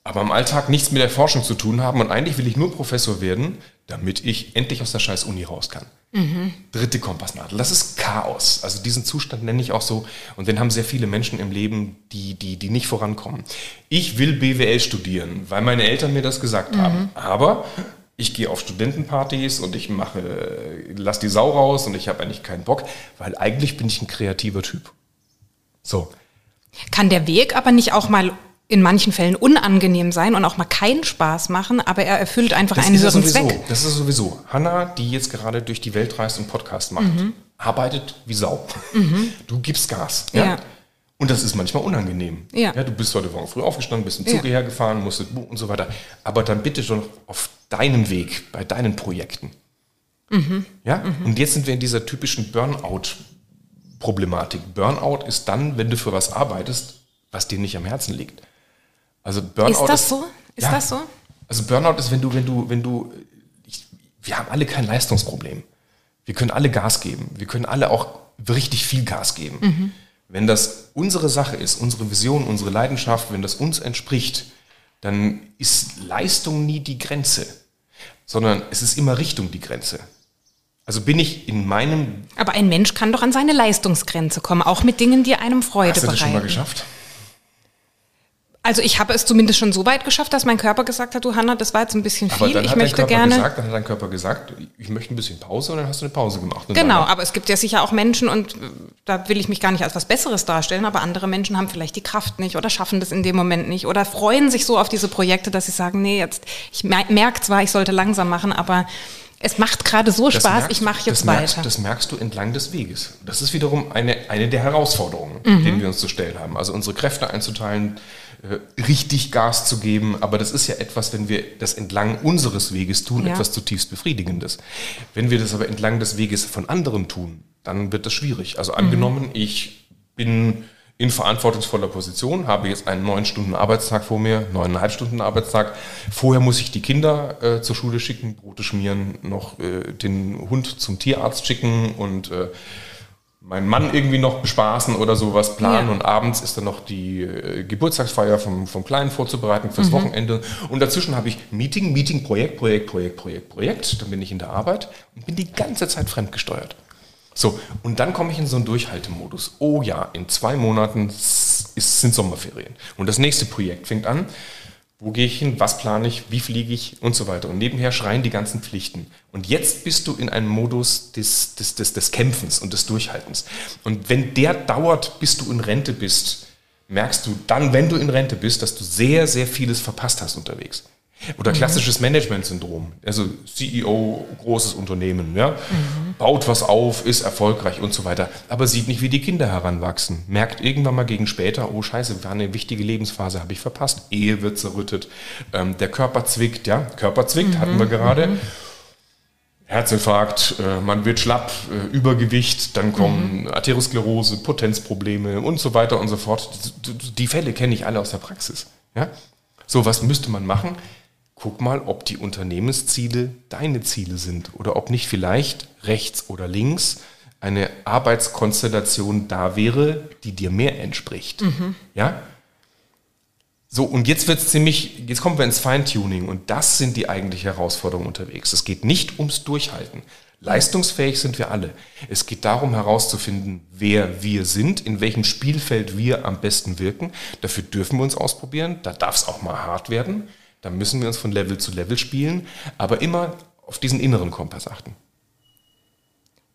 aber im Alltag nichts mit der Forschung zu tun haben. Und eigentlich will ich nur Professor werden, damit ich endlich aus der scheiß Uni raus kann. Mhm. Dritte Kompassnadel. Das ist Chaos. Also diesen Zustand nenne ich auch so. Und den haben sehr viele Menschen im Leben, die, die, die nicht vorankommen. Ich will BWL studieren, weil meine Eltern mir das gesagt mhm. haben. Aber ich gehe auf Studentenpartys und ich mache, lass die Sau raus und ich habe eigentlich keinen Bock, weil eigentlich bin ich ein kreativer Typ. So. Kann der Weg aber nicht auch mal in manchen Fällen unangenehm sein und auch mal keinen Spaß machen, aber er erfüllt einfach das einen höheren sowieso, Zweck. Das ist sowieso. Hanna, die jetzt gerade durch die Welt reist und Podcast macht, mhm. arbeitet wie Sau. Mhm. [laughs] Du gibst Gas. Ja? ja? Und das ist manchmal unangenehm. Ja. ja du bist heute Morgen früh aufgestanden, bist im Zug ja. hergefahren, musstest und so weiter. Aber dann bitte schon auf deinem Weg, bei deinen Projekten. Mhm. Ja? Mhm. Und jetzt sind wir in dieser typischen Burnout-Problematik. Burnout ist dann, wenn du für was arbeitest, was dir nicht am Herzen liegt. Also Burnout ist das ist, so? Ist ja, das so? Also Burnout ist, wenn du, wenn du, wenn du, ich, wir haben alle kein Leistungsproblem. Wir können alle Gas geben. Wir können alle auch richtig viel Gas geben. Mhm. Wenn das unsere Sache ist, unsere Vision, unsere Leidenschaft, wenn das uns entspricht, dann ist Leistung nie die Grenze, sondern es ist immer Richtung die Grenze. Also bin ich in meinem. Aber ein Mensch kann doch an seine Leistungsgrenze kommen, auch mit Dingen, die einem Freude bereiten. Hast du das schon mal geschafft? Also ich habe es zumindest schon so weit geschafft, dass mein Körper gesagt hat, du Hanna, das war jetzt ein bisschen viel. Aber dann ich hat möchte dein Körper gerne. Gesagt, dann hat dein Körper gesagt, ich möchte ein bisschen Pause und dann hast du eine Pause gemacht. Genau, aber es gibt ja sicher auch Menschen und da will ich mich gar nicht als was Besseres darstellen, aber andere Menschen haben vielleicht die Kraft nicht oder schaffen das in dem Moment nicht oder freuen sich so auf diese Projekte, dass sie sagen, nee, jetzt ich merke zwar, ich sollte langsam machen, aber es macht gerade so Spaß, merkst, ich mache jetzt das weiter. Merkst, das merkst du entlang des Weges. Das ist wiederum eine, eine der Herausforderungen, mhm. denen wir uns zu stellen haben. Also unsere Kräfte einzuteilen, äh, richtig Gas zu geben. Aber das ist ja etwas, wenn wir das entlang unseres Weges tun, ja. etwas zutiefst Befriedigendes. Wenn wir das aber entlang des Weges von anderen tun, dann wird das schwierig. Also angenommen, mhm. ich bin in verantwortungsvoller Position, habe jetzt einen neun Stunden Arbeitstag vor mir, neuneinhalb Stunden Arbeitstag. Vorher muss ich die Kinder äh, zur Schule schicken, Brote schmieren, noch äh, den Hund zum Tierarzt schicken und äh, meinen Mann irgendwie noch bespaßen oder sowas planen. Ja. Und abends ist dann noch die äh, Geburtstagsfeier vom, vom Kleinen vorzubereiten fürs mhm. Wochenende. Und dazwischen habe ich Meeting, Meeting, Projekt, Projekt, Projekt, Projekt, Projekt. Dann bin ich in der Arbeit und bin die ganze Zeit fremdgesteuert. So, und dann komme ich in so einen Durchhaltemodus. Oh ja, in zwei Monaten ist, sind Sommerferien. Und das nächste Projekt fängt an. Wo gehe ich hin? Was plane ich? Wie fliege ich? Und so weiter. Und nebenher schreien die ganzen Pflichten. Und jetzt bist du in einem Modus des, des, des, des Kämpfens und des Durchhaltens. Und wenn der dauert, bis du in Rente bist, merkst du dann, wenn du in Rente bist, dass du sehr, sehr vieles verpasst hast unterwegs. Oder mhm. klassisches mhm. Management-Syndrom. Also CEO, großes Unternehmen, ja, mhm. baut was auf, ist erfolgreich und so weiter, aber sieht nicht, wie die Kinder heranwachsen. Merkt irgendwann mal gegen später, oh scheiße, war eine wichtige Lebensphase, habe ich verpasst. Ehe wird zerrüttet, ähm, der Körper zwickt, ja, Körper zwickt, mhm. hatten wir gerade. Mhm. Herzinfarkt, äh, man wird schlapp, äh, Übergewicht, dann kommen mhm. Arteriosklerose, Potenzprobleme und so weiter und so fort. Die, die Fälle kenne ich alle aus der Praxis. Ja? So, was müsste man machen? Guck mal, ob die Unternehmensziele deine Ziele sind oder ob nicht vielleicht rechts oder links eine Arbeitskonstellation da wäre, die dir mehr entspricht. Mhm. Ja? So, und jetzt wird es ziemlich, jetzt kommen wir ins Feintuning und das sind die eigentliche Herausforderungen unterwegs. Es geht nicht ums Durchhalten. Leistungsfähig sind wir alle. Es geht darum herauszufinden, wer wir sind, in welchem Spielfeld wir am besten wirken. Dafür dürfen wir uns ausprobieren. Da darf es auch mal hart werden. Da müssen wir uns von Level zu Level spielen, aber immer auf diesen inneren Kompass achten.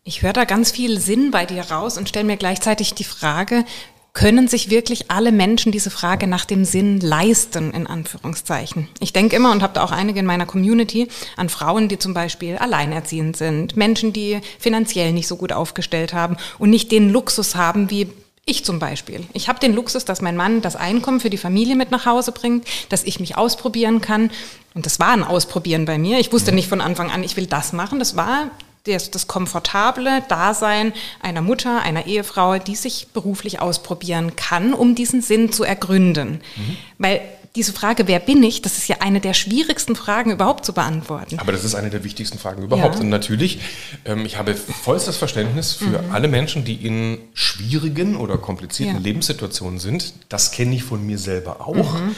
Ich höre da ganz viel Sinn bei dir raus und stelle mir gleichzeitig die Frage, können sich wirklich alle Menschen diese Frage nach dem Sinn leisten, in Anführungszeichen? Ich denke immer und habe da auch einige in meiner Community an Frauen, die zum Beispiel alleinerziehend sind, Menschen, die finanziell nicht so gut aufgestellt haben und nicht den Luxus haben wie ich zum Beispiel. Ich habe den Luxus, dass mein Mann das Einkommen für die Familie mit nach Hause bringt, dass ich mich ausprobieren kann. Und das war ein Ausprobieren bei mir. Ich wusste nicht von Anfang an, ich will das machen. Das war das, das komfortable Dasein einer Mutter, einer Ehefrau, die sich beruflich ausprobieren kann, um diesen Sinn zu ergründen. Mhm. Weil diese Frage, wer bin ich, das ist ja eine der schwierigsten Fragen überhaupt zu beantworten. Aber das ist eine der wichtigsten Fragen überhaupt. Ja. Und natürlich, ähm, ich habe vollstes Verständnis für mhm. alle Menschen, die in schwierigen oder komplizierten ja. Lebenssituationen sind. Das kenne ich von mir selber auch. Mhm.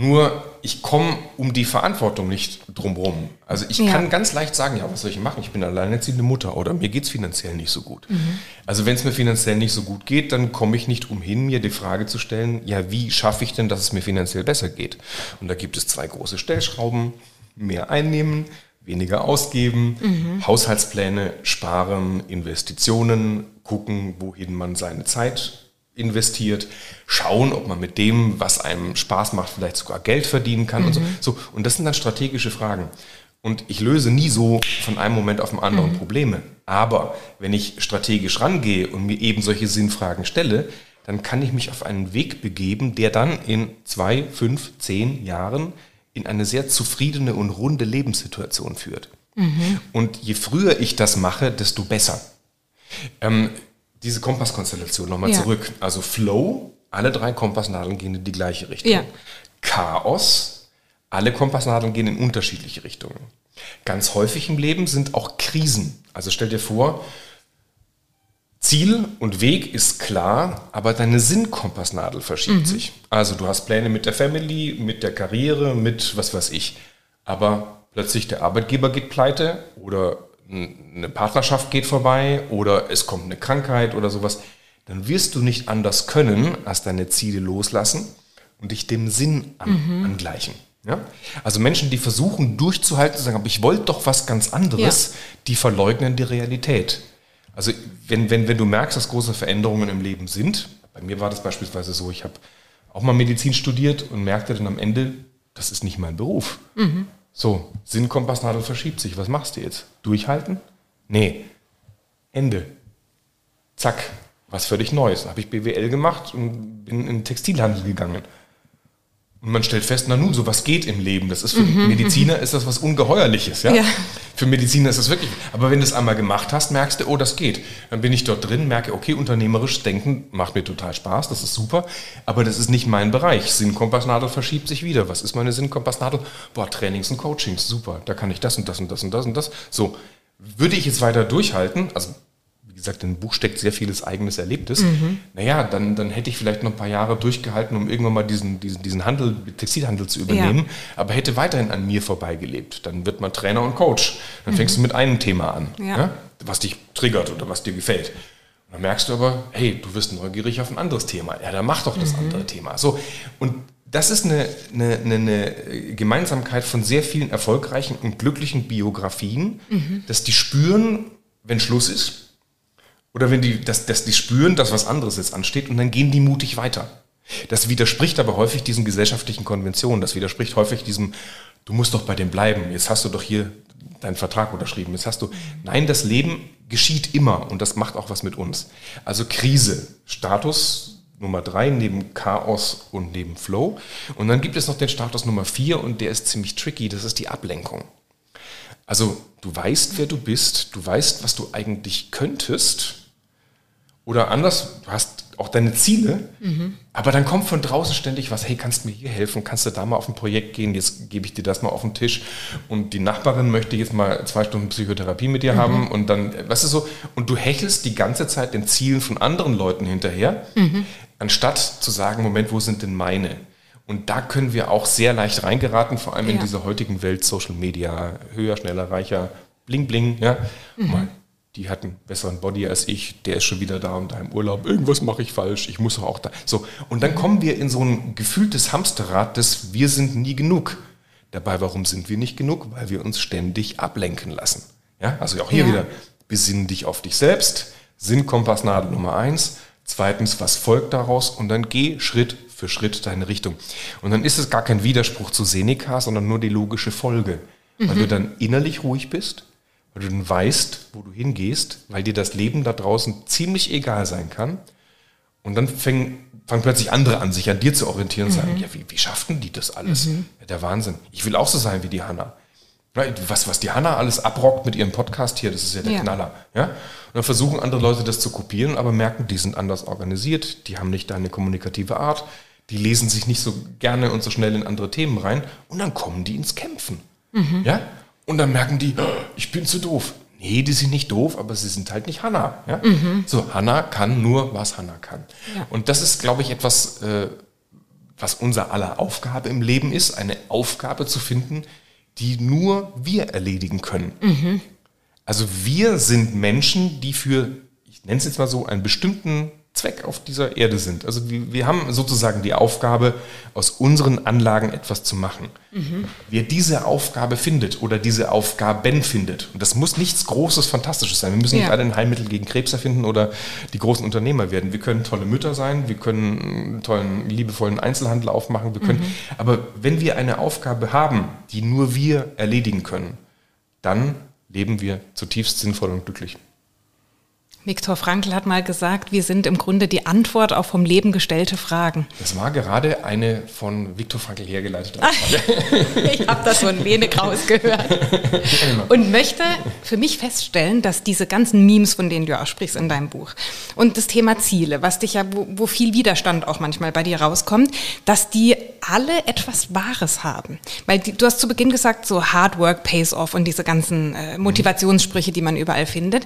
Nur ich komme um die Verantwortung nicht drumherum. Also ich ja. kann ganz leicht sagen, ja, was soll ich machen? Ich bin alleinerziehende Mutter oder mir geht es finanziell nicht so gut. Mhm. Also wenn es mir finanziell nicht so gut geht, dann komme ich nicht umhin, mir die Frage zu stellen, ja, wie schaffe ich denn, dass es mir finanziell besser geht? Und da gibt es zwei große Stellschrauben, mehr einnehmen, weniger ausgeben, mhm. Haushaltspläne, sparen, Investitionen, gucken, wohin man seine Zeit investiert, schauen, ob man mit dem, was einem Spaß macht, vielleicht sogar Geld verdienen kann mhm. und so. so. Und das sind dann strategische Fragen. Und ich löse nie so von einem Moment auf den anderen mhm. Probleme. Aber wenn ich strategisch rangehe und mir eben solche Sinnfragen stelle, dann kann ich mich auf einen Weg begeben, der dann in zwei, fünf, zehn Jahren in eine sehr zufriedene und runde Lebenssituation führt. Mhm. Und je früher ich das mache, desto besser. Ähm, diese Kompasskonstellation nochmal ja. zurück. Also Flow, alle drei Kompassnadeln gehen in die gleiche Richtung. Ja. Chaos, alle Kompassnadeln gehen in unterschiedliche Richtungen. Ganz häufig im Leben sind auch Krisen. Also stell dir vor, Ziel und Weg ist klar, aber deine Sinnkompassnadel verschiebt mhm. sich. Also du hast Pläne mit der Family, mit der Karriere, mit was weiß ich. Aber plötzlich der Arbeitgeber geht pleite oder eine Partnerschaft geht vorbei oder es kommt eine Krankheit oder sowas, dann wirst du nicht anders können, als deine Ziele loslassen und dich dem Sinn an, mhm. angleichen. Ja? Also Menschen, die versuchen durchzuhalten, sagen, aber ich wollte doch was ganz anderes, ja. die verleugnen die Realität. Also wenn, wenn, wenn du merkst, dass große Veränderungen im Leben sind, bei mir war das beispielsweise so, ich habe auch mal Medizin studiert und merkte dann am Ende, das ist nicht mein Beruf. Mhm. So, Sinnkompassnadel verschiebt sich. Was machst du jetzt? Durchhalten? Nee. Ende. Zack. Was völlig Neues. Habe ich BWL gemacht und bin in den Textilhandel gegangen. Und man stellt fest, na nun, so was geht im Leben. Das ist für mhm, Mediziner mhm. ist das was Ungeheuerliches, ja? ja? Für Mediziner ist das wirklich. Aber wenn du es einmal gemacht hast, merkst du, oh, das geht. Dann bin ich dort drin, merke, okay, unternehmerisch denken macht mir total Spaß, das ist super, aber das ist nicht mein Bereich. Sinnkompassnadel verschiebt sich wieder. Was ist meine Sinnkompassnadel? Boah, Trainings und Coachings, super. Da kann ich das und das und das und das und das. So, würde ich jetzt weiter durchhalten, also gesagt, im Buch steckt sehr vieles eigenes Erlebtes. Mhm. Naja, dann, dann hätte ich vielleicht noch ein paar Jahre durchgehalten, um irgendwann mal diesen, diesen, diesen Handel, Textilhandel zu übernehmen, ja. aber hätte weiterhin an mir vorbeigelebt. Dann wird man Trainer und Coach. Dann mhm. fängst du mit einem Thema an, ja. Ja, was dich triggert oder was dir gefällt. Und dann merkst du aber, hey, du wirst neugierig auf ein anderes Thema. Ja, dann mach doch das mhm. andere Thema. So, und das ist eine, eine, eine, Gemeinsamkeit von sehr vielen erfolgreichen und glücklichen Biografien, mhm. dass die spüren, wenn Schluss ist, oder wenn die, dass, dass die spüren, dass was anderes jetzt ansteht und dann gehen die mutig weiter. Das widerspricht aber häufig diesen gesellschaftlichen Konventionen. Das widerspricht häufig diesem, du musst doch bei dem bleiben. Jetzt hast du doch hier deinen Vertrag unterschrieben. Jetzt hast du, nein, das Leben geschieht immer und das macht auch was mit uns. Also Krise, Status Nummer drei neben Chaos und neben Flow. Und dann gibt es noch den Status Nummer vier und der ist ziemlich tricky. Das ist die Ablenkung. Also du weißt, wer du bist, du weißt, was du eigentlich könntest. Oder anders, du hast auch deine Ziele, mhm. aber dann kommt von draußen ständig was, hey, kannst du mir hier helfen, kannst du da mal auf ein Projekt gehen, jetzt gebe ich dir das mal auf den Tisch und die Nachbarin möchte jetzt mal zwei Stunden Psychotherapie mit dir mhm. haben und dann, weißt du so, und du hechelst die ganze Zeit den Zielen von anderen Leuten hinterher, mhm. anstatt zu sagen, Moment, wo sind denn meine? Und da können wir auch sehr leicht reingeraten, vor allem ja. in dieser heutigen Welt Social Media, höher, schneller, reicher, bling, bling, ja. Mhm. Mal, die hat einen besseren Body als ich, der ist schon wieder da und da im Urlaub, irgendwas mache ich falsch, ich muss auch da. So, und dann kommen wir in so ein gefühltes Hamsterrad, dass wir sind nie genug. Dabei, warum sind wir nicht genug? Weil wir uns ständig ablenken lassen. Ja, also auch hier ja. wieder, besinn dich auf dich selbst, Sinnkompassnadel Nummer eins. Zweitens, was folgt daraus? Und dann geh Schritt für Schritt deine Richtung. Und dann ist es gar kein Widerspruch zu Seneca, sondern nur die logische Folge. Mhm. Weil du dann innerlich ruhig bist, weil du dann weißt, wo du hingehst, weil dir das Leben da draußen ziemlich egal sein kann. Und dann fangen, fangen plötzlich andere an, sich an dir zu orientieren und mhm. sagen, ja, wie, wie schafften die das alles? Mhm. Ja, der Wahnsinn. Ich will auch so sein wie die Hanna. Was, was die Hanna alles abrockt mit ihrem Podcast hier, das ist ja der ja. Knaller. Ja? Und dann versuchen andere Leute das zu kopieren, aber merken, die sind anders organisiert, die haben nicht deine kommunikative Art, die lesen sich nicht so gerne und so schnell in andere Themen rein und dann kommen die ins Kämpfen. Mhm. Ja? Und dann merken die, ich bin zu doof. Nee, die sind nicht doof, aber sie sind halt nicht Hanna. Ja? Mhm. So, Hanna kann nur, was Hanna kann. Ja. Und das ist, glaube ich, etwas, äh, was unser aller Aufgabe im Leben ist, eine Aufgabe zu finden, die nur wir erledigen können. Mhm. Also wir sind Menschen, die für, ich nenne es jetzt mal so, einen bestimmten Zweck auf dieser Erde sind. Also wir, wir haben sozusagen die Aufgabe, aus unseren Anlagen etwas zu machen. Mhm. Wer diese Aufgabe findet oder diese Aufgaben findet, und das muss nichts Großes, Fantastisches sein. Wir müssen ja. nicht alle ein Heilmittel gegen Krebs erfinden oder die großen Unternehmer werden. Wir können tolle Mütter sein, wir können einen tollen, liebevollen Einzelhandel aufmachen, wir können, mhm. aber wenn wir eine Aufgabe haben, die nur wir erledigen können, dann leben wir zutiefst sinnvoll und glücklich. Viktor Frankl hat mal gesagt, wir sind im Grunde die Antwort auf vom Leben gestellte Fragen. Das war gerade eine von Viktor Frankl hergeleitete Frage. [laughs] ich habe das so ein wenig rausgehört. Und möchte für mich feststellen, dass diese ganzen Memes, von denen du auch sprichst in deinem Buch, und das Thema Ziele, was dich ja, wo, wo viel Widerstand auch manchmal bei dir rauskommt, dass die alle etwas Wahres haben. Weil die, du hast zu Beginn gesagt, so Hard Work pays off und diese ganzen äh, Motivationssprüche, die man überall findet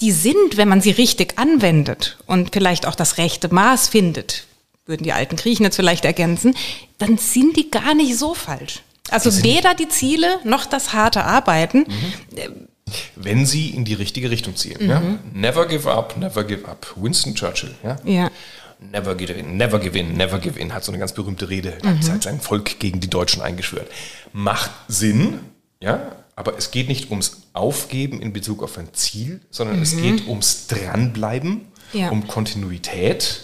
die sind, wenn man sie richtig anwendet und vielleicht auch das rechte Maß findet, würden die alten Griechen jetzt vielleicht ergänzen, dann sind die gar nicht so falsch. Also weder die Ziele noch das harte Arbeiten. Mhm. Wenn sie in die richtige Richtung zielen. Mhm. Ja? Never give up, never give up. Winston Churchill. Ja. ja. Never give in, never give in, never give in, hat so eine ganz berühmte Rede, mhm. hat sein Volk gegen die Deutschen eingeschwört. Macht Sinn, ja, aber es geht nicht ums Aufgeben in Bezug auf ein Ziel, sondern mhm. es geht ums Dranbleiben, ja. um Kontinuität,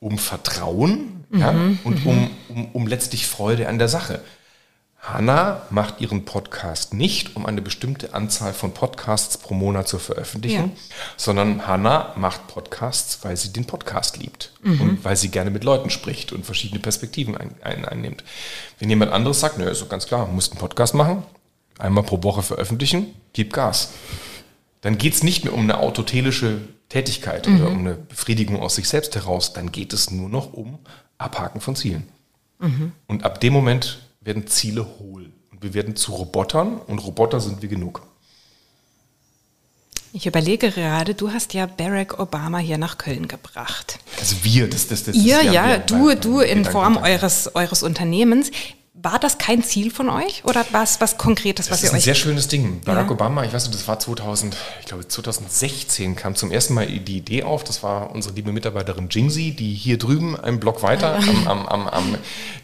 um Vertrauen mhm. ja, und mhm. um, um, um letztlich Freude an der Sache. Hanna macht ihren Podcast nicht, um eine bestimmte Anzahl von Podcasts pro Monat zu veröffentlichen, ja. sondern Hanna macht Podcasts, weil sie den Podcast liebt mhm. und weil sie gerne mit Leuten spricht und verschiedene Perspektiven ein, ein, einnimmt. Wenn jemand anderes sagt, nö, ist doch ganz klar, musst einen Podcast machen, einmal pro Woche veröffentlichen, gib Gas. Dann geht es nicht mehr um eine autotelische Tätigkeit mhm. oder um eine Befriedigung aus sich selbst heraus, dann geht es nur noch um Abhaken von Zielen. Mhm. Und ab dem Moment werden Ziele hohl. Und wir werden zu Robotern und Roboter sind wir genug. Ich überlege gerade, du hast ja Barack Obama hier nach Köln gebracht. Also wir, das, das, das Ihr, ja, ja, du, du in Form eures, eures Unternehmens. War das kein Ziel von euch oder war es was Konkretes, was ihr euch... Das ist ein sehr schönes Ding. Barack ja. Obama, ich weiß nicht, das war 2000, ich glaube 2016 kam zum ersten Mal die Idee auf. Das war unsere liebe Mitarbeiterin Jingsi, die hier drüben einen Block weiter ja. am, am, am, am,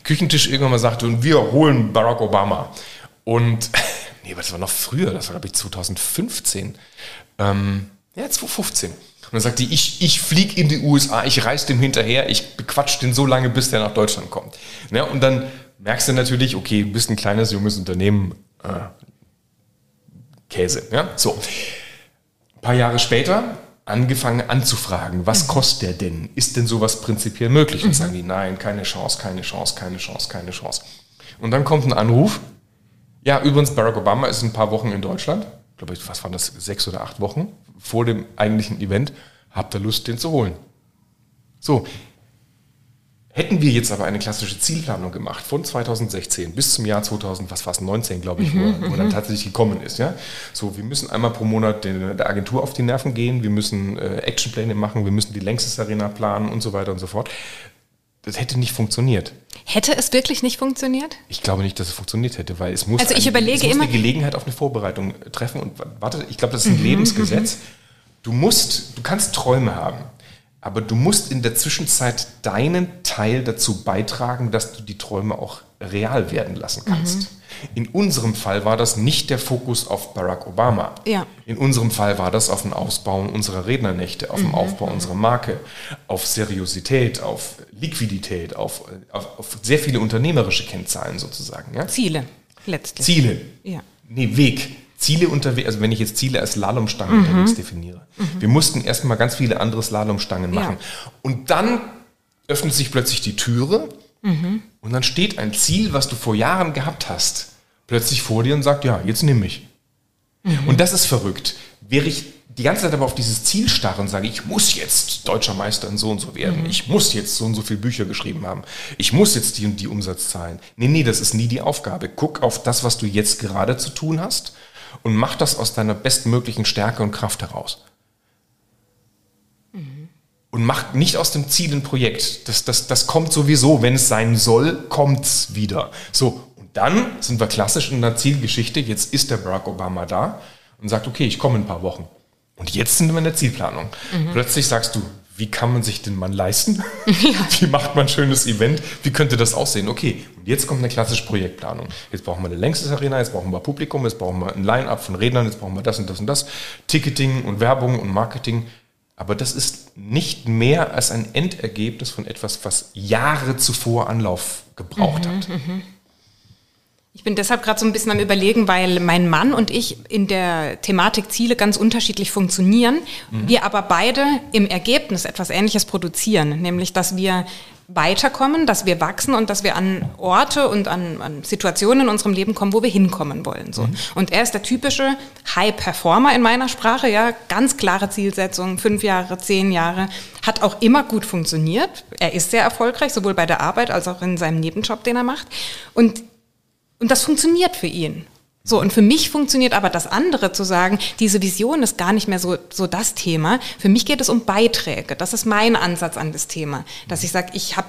Küchentisch irgendwann mal sagte, und wir holen Barack Obama. Und, [laughs] nee, aber das war noch früher, das war glaube ich 2015. Ähm, ja, 2015. Und dann sagt die, ich, ich fliege in die USA, ich reise dem hinterher, ich bequatsch den so lange, bis der nach Deutschland kommt. Ja, und dann merkst du natürlich, okay, du bist ein kleines, junges Unternehmen, äh, Käse. Ja? So. Ein paar Jahre später angefangen anzufragen, was mhm. kostet der denn? Ist denn sowas prinzipiell möglich? Und mhm. sagen die, nein, keine Chance, keine Chance, keine Chance, keine Chance. Und dann kommt ein Anruf. Ja, übrigens, Barack Obama ist ein paar Wochen in Deutschland. Ich glaube, was waren das, sechs oder acht Wochen vor dem eigentlichen Event. Habt ihr Lust, den zu holen? So, Hätten wir jetzt aber eine klassische Zielplanung gemacht von 2016 bis zum Jahr 2000, was war es, 19, glaube ich, mhm, wo, wo dann mhm. tatsächlich gekommen ist, ja. So, wir müssen einmal pro Monat den, der Agentur auf die Nerven gehen, wir müssen äh, Actionpläne machen, wir müssen die Längstes Arena planen und so weiter und so fort. Das hätte nicht funktioniert. Hätte es wirklich nicht funktioniert? Ich glaube nicht, dass es funktioniert hätte, weil es muss, also ich ein, überlege es muss immer eine Gelegenheit auf eine Vorbereitung treffen und warte, ich glaube, das ist ein mhm, Lebensgesetz. Mhm. Du musst, du kannst Träume haben. Aber du musst in der Zwischenzeit deinen Teil dazu beitragen, dass du die Träume auch real werden lassen kannst. Mhm. In unserem Fall war das nicht der Fokus auf Barack Obama. Ja. In unserem Fall war das auf den Ausbau unserer Rednernächte, auf mhm. den Aufbau unserer Marke, auf Seriosität, auf Liquidität, auf, auf, auf, sehr viele unternehmerische Kennzahlen sozusagen. Ja? Ziele, letztlich. Ziele. Ja. Nee, Weg. Ziele unterwegs, also wenn ich jetzt Ziele als Slalomstangen mhm. unterwegs definiere. Mhm. Wir mussten erstmal ganz viele andere Slalomstangen machen. Ja. Und dann öffnet sich plötzlich die Türe mhm. und dann steht ein Ziel, was du vor Jahren gehabt hast, plötzlich vor dir und sagt, ja, jetzt nimm mich. Mhm. Und das ist verrückt. Wäre ich die ganze Zeit aber auf dieses Ziel starre und sage, ich muss jetzt deutscher Meister in so und so werden, mhm. ich muss jetzt so und so viele Bücher geschrieben haben, ich muss jetzt die und die Umsatzzahlen. Nee, nee, das ist nie die Aufgabe. Guck auf das, was du jetzt gerade zu tun hast und mach das aus deiner bestmöglichen Stärke und Kraft heraus. Mhm. Und mach nicht aus dem Ziel ein Projekt. Das, das, das kommt sowieso, wenn es sein soll, kommt es wieder. So, und dann sind wir klassisch in der Zielgeschichte. Jetzt ist der Barack Obama da und sagt, okay, ich komme in ein paar Wochen. Und jetzt sind wir in der Zielplanung. Mhm. Plötzlich sagst du, wie kann man sich den Mann leisten? [laughs] [laughs] Wie macht man ein schönes Event? Wie könnte das aussehen? Okay, und jetzt kommt eine klassische Projektplanung. Jetzt brauchen wir eine längstes Arena, jetzt brauchen wir Publikum, jetzt brauchen wir ein Line-up von Rednern, jetzt brauchen wir das und das und das. Ticketing und Werbung und Marketing. Aber das ist nicht mehr als ein Endergebnis von etwas, was Jahre zuvor Anlauf gebraucht mhm, hat. Mhm. Ich bin deshalb gerade so ein bisschen am Überlegen, weil mein Mann und ich in der Thematik Ziele ganz unterschiedlich funktionieren, mhm. wir aber beide im Ergebnis etwas Ähnliches produzieren, nämlich dass wir weiterkommen, dass wir wachsen und dass wir an Orte und an, an Situationen in unserem Leben kommen, wo wir hinkommen wollen. So. Mhm. Und er ist der typische High-Performer in meiner Sprache, ja, ganz klare Zielsetzung, fünf Jahre, zehn Jahre, hat auch immer gut funktioniert. Er ist sehr erfolgreich, sowohl bei der Arbeit als auch in seinem Nebenjob, den er macht. Und und das funktioniert für ihn. So, und für mich funktioniert aber das andere zu sagen, diese Vision ist gar nicht mehr so, so das Thema. Für mich geht es um Beiträge. Das ist mein Ansatz an das Thema. Dass ich sage, ich habe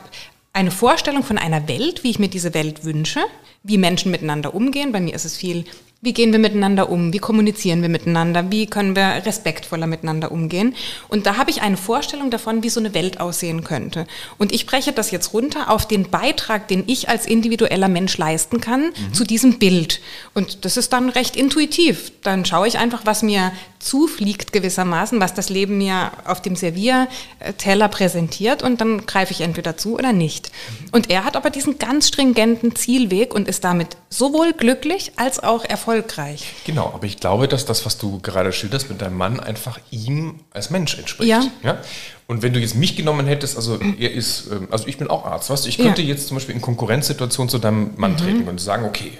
eine Vorstellung von einer Welt, wie ich mir diese Welt wünsche, wie Menschen miteinander umgehen. Bei mir ist es viel wie gehen wir miteinander um? Wie kommunizieren wir miteinander? Wie können wir respektvoller miteinander umgehen? Und da habe ich eine Vorstellung davon, wie so eine Welt aussehen könnte. Und ich breche das jetzt runter auf den Beitrag, den ich als individueller Mensch leisten kann mhm. zu diesem Bild. Und das ist dann recht intuitiv. Dann schaue ich einfach, was mir zufliegt gewissermaßen, was das Leben mir auf dem Servierteller präsentiert und dann greife ich entweder zu oder nicht. Und er hat aber diesen ganz stringenten Zielweg und ist damit sowohl glücklich als auch erfolgreich. Genau, aber ich glaube, dass das, was du gerade schilderst mit deinem Mann, einfach ihm als Mensch entspricht. Ja. ja? Und wenn du jetzt mich genommen hättest, also er ist, ähm, also ich bin auch Arzt, weißt du, ich könnte ja. jetzt zum Beispiel in Konkurrenzsituation zu deinem Mann mhm. treten und sagen, okay,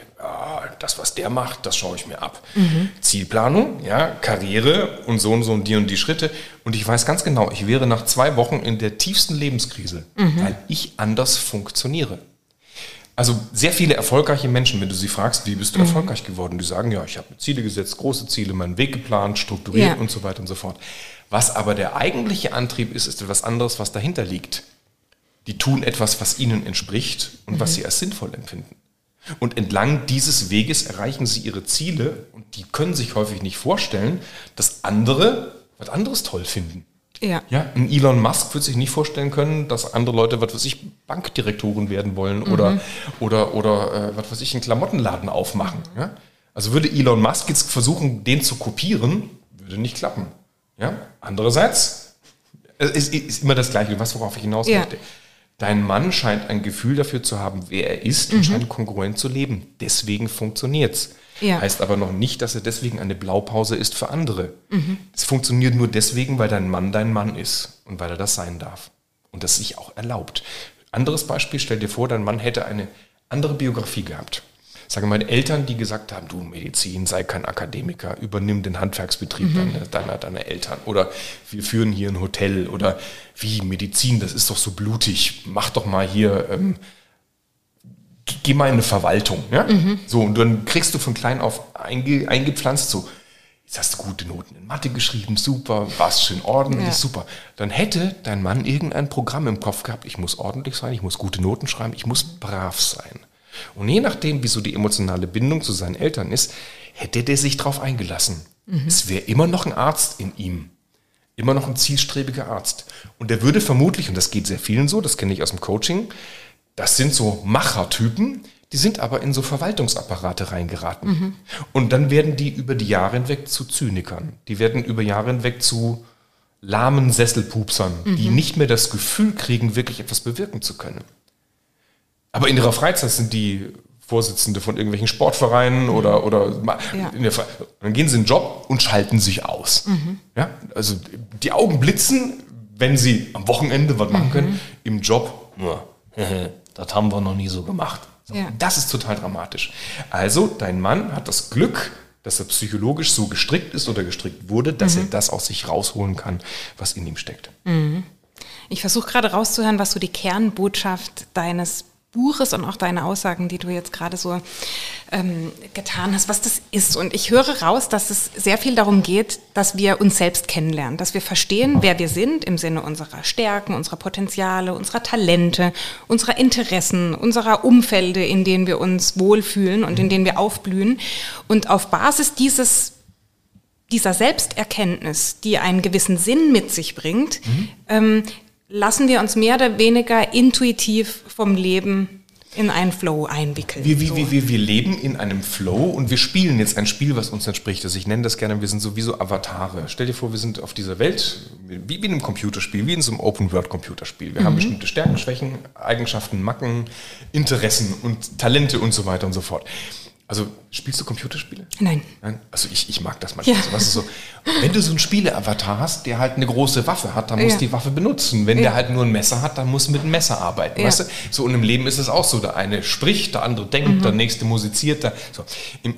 das, was der macht, das schaue ich mir ab. Mhm. Zielplanung, ja, Karriere und so und so und die und die Schritte. Und ich weiß ganz genau, ich wäre nach zwei Wochen in der tiefsten Lebenskrise, mhm. weil ich anders funktioniere. Also sehr viele erfolgreiche Menschen, wenn du sie fragst, wie bist du mhm. erfolgreich geworden, die sagen, ja, ich habe mir Ziele gesetzt, große Ziele, meinen Weg geplant, strukturiert ja. und so weiter und so fort. Was aber der eigentliche Antrieb ist, ist etwas anderes, was dahinter liegt. Die tun etwas, was ihnen entspricht und mhm. was sie als sinnvoll empfinden. Und entlang dieses Weges erreichen sie ihre Ziele und die können sich häufig nicht vorstellen, dass andere was anderes toll finden. Ja. ja. Ein Elon Musk wird sich nicht vorstellen können, dass andere Leute, was weiß ich, Bankdirektoren werden wollen mhm. oder, oder, oder äh, was weiß ich, einen Klamottenladen aufmachen. Ja? Also würde Elon Musk jetzt versuchen, den zu kopieren, würde nicht klappen. Ja? Andererseits, es ist, ist immer das Gleiche, was worauf ich hinaus ja. möchte. Dein Mann scheint ein Gefühl dafür zu haben, wer er ist mhm. und scheint kongruent zu leben. Deswegen funktioniert's. Ja. Heißt aber noch nicht, dass er deswegen eine Blaupause ist für andere. Mhm. Es funktioniert nur deswegen, weil dein Mann dein Mann ist und weil er das sein darf. Und das sich auch erlaubt. Anderes Beispiel, stell dir vor, dein Mann hätte eine andere Biografie gehabt sage meine Eltern, die gesagt haben, du Medizin, sei kein Akademiker, übernimm den Handwerksbetrieb mhm. deiner, deiner, deiner Eltern oder wir führen hier ein Hotel oder wie Medizin, das ist doch so blutig, mach doch mal hier, ähm, geh mal in eine Verwaltung. Ja? Mhm. So, und dann kriegst du von klein auf einge, eingepflanzt so, jetzt hast du gute Noten in Mathe geschrieben, super, warst schön ordentlich, ja. super. Dann hätte dein Mann irgendein Programm im Kopf gehabt, ich muss ordentlich sein, ich muss gute Noten schreiben, ich muss brav sein. Und je nachdem, wie so die emotionale Bindung zu seinen Eltern ist, hätte der sich darauf eingelassen. Mhm. Es wäre immer noch ein Arzt in ihm. Immer noch ein zielstrebiger Arzt. Und der würde vermutlich, und das geht sehr vielen so, das kenne ich aus dem Coaching, das sind so Machertypen, die sind aber in so Verwaltungsapparate reingeraten. Mhm. Und dann werden die über die Jahre hinweg zu Zynikern. Die werden über Jahre hinweg zu lahmen Sesselpupsern, mhm. die nicht mehr das Gefühl kriegen, wirklich etwas bewirken zu können. Aber in ihrer Freizeit sind die Vorsitzende von irgendwelchen Sportvereinen mhm. oder, oder ja. dann gehen sie in den Job und schalten sich aus. Mhm. Ja, also die Augen blitzen, wenn sie am Wochenende was machen können, mhm. im Job, [laughs] das haben wir noch nie so gemacht. Ja. Das ist total dramatisch. Also, dein Mann hat das Glück, dass er psychologisch so gestrickt ist oder gestrickt wurde, dass er mhm. das aus sich rausholen kann, was in ihm steckt. Mhm. Ich versuche gerade rauszuhören, was so die Kernbotschaft deines Buches und auch deine Aussagen, die du jetzt gerade so ähm, getan hast, was das ist. Und ich höre raus, dass es sehr viel darum geht, dass wir uns selbst kennenlernen, dass wir verstehen, wer wir sind im Sinne unserer Stärken, unserer Potenziale, unserer Talente, unserer Interessen, unserer Umfelde, in denen wir uns wohlfühlen und in denen wir aufblühen. Und auf Basis dieses dieser Selbsterkenntnis, die einen gewissen Sinn mit sich bringt, mhm. ähm, lassen wir uns mehr oder weniger intuitiv vom Leben in einen Flow einwickeln. Wir, wir, wir, wir, leben in einem Flow und wir spielen jetzt ein Spiel, was uns entspricht. Also ich nenne das gerne, wir sind sowieso Avatare. Stell dir vor, wir sind auf dieser Welt, wie, wie in einem Computerspiel, wie in so einem Open-World-Computerspiel. Wir mhm. haben bestimmte Stärken, Schwächen, Eigenschaften, Macken, Interessen und Talente und so weiter und so fort. Also spielst du Computerspiele? Nein. Nein? Also ich, ich mag das manchmal. Ja. Also, so, wenn du so einen Spiele-Avatar hast, der halt eine große Waffe hat, dann ja. die Waffe benutzen. Wenn ja. der halt nur ein Messer hat, dann muss mit dem Messer arbeiten. Ja. Weißt du? So und im Leben ist es auch so. Der eine spricht, der andere denkt, mhm. der nächste musiziert. Der, so.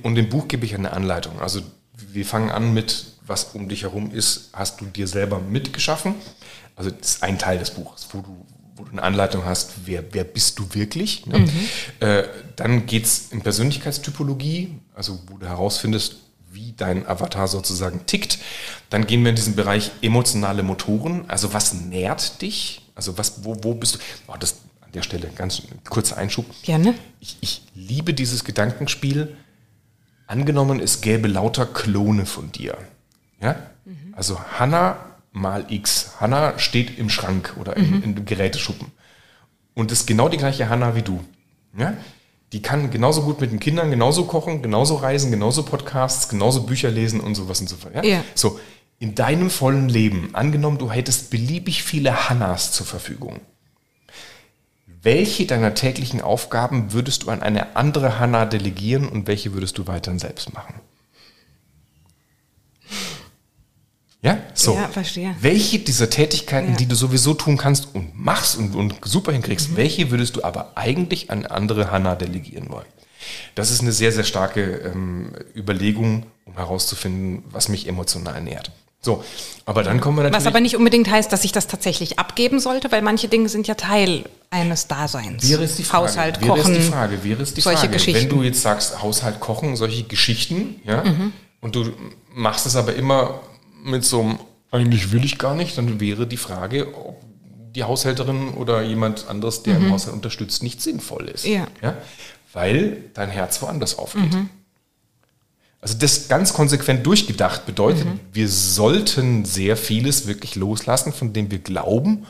Und im Buch gebe ich eine Anleitung. Also wir fangen an mit, was um dich herum ist, hast du dir selber mitgeschaffen. Also das ist ein Teil des Buches, wo du, wo du eine Anleitung hast, wer, wer bist du wirklich. Ne? Mhm. Äh, dann geht es in Persönlichkeitstypologie, also wo du herausfindest, wie dein Avatar sozusagen tickt. Dann gehen wir in diesen Bereich emotionale Motoren, also was nährt dich? Also was, wo, wo bist du? Oh, das an der Stelle ganz kurzer Einschub. Gerne. Ich, ich liebe dieses Gedankenspiel. Angenommen, es gäbe lauter Klone von dir. Ja? Mhm. Also Hannah mal X. Hanna steht im Schrank oder im, mhm. im Geräteschuppen und ist genau die gleiche Hanna wie du. Ja? Die kann genauso gut mit den Kindern, genauso kochen, genauso reisen, genauso Podcasts, genauso Bücher lesen und sowas und so fort. Ja? ja. So, in deinem vollen Leben, angenommen, du hättest beliebig viele Hannas zur Verfügung. Welche deiner täglichen Aufgaben würdest du an eine andere Hanna delegieren und welche würdest du weiterhin selbst machen? Ja, so. Ja, verstehe. Welche dieser Tätigkeiten, ja. die du sowieso tun kannst und machst und, und super hinkriegst, mhm. welche würdest du aber eigentlich an andere Hanna delegieren wollen? Das ist eine sehr, sehr starke ähm, Überlegung, um herauszufinden, was mich emotional nährt. So, aber dann kommen wir natürlich. Was aber nicht unbedingt heißt, dass ich das tatsächlich abgeben sollte, weil manche Dinge sind ja Teil eines Daseins. Wäre es die Frage, Haushalt, wäre Kochen. Es die Frage, wäre es die solche Frage, Geschichten. wenn du jetzt sagst, Haushalt, Kochen, solche Geschichten, ja, mhm. und du machst es aber immer mit so einem, eigentlich will ich gar nicht, dann wäre die Frage, ob die Haushälterin oder jemand anderes, der mhm. im Haushalt unterstützt, nicht sinnvoll ist. Ja. ja? Weil dein Herz woanders aufgeht. Mhm. Also das ganz konsequent durchgedacht bedeutet, mhm. wir sollten sehr vieles wirklich loslassen, von dem wir glauben,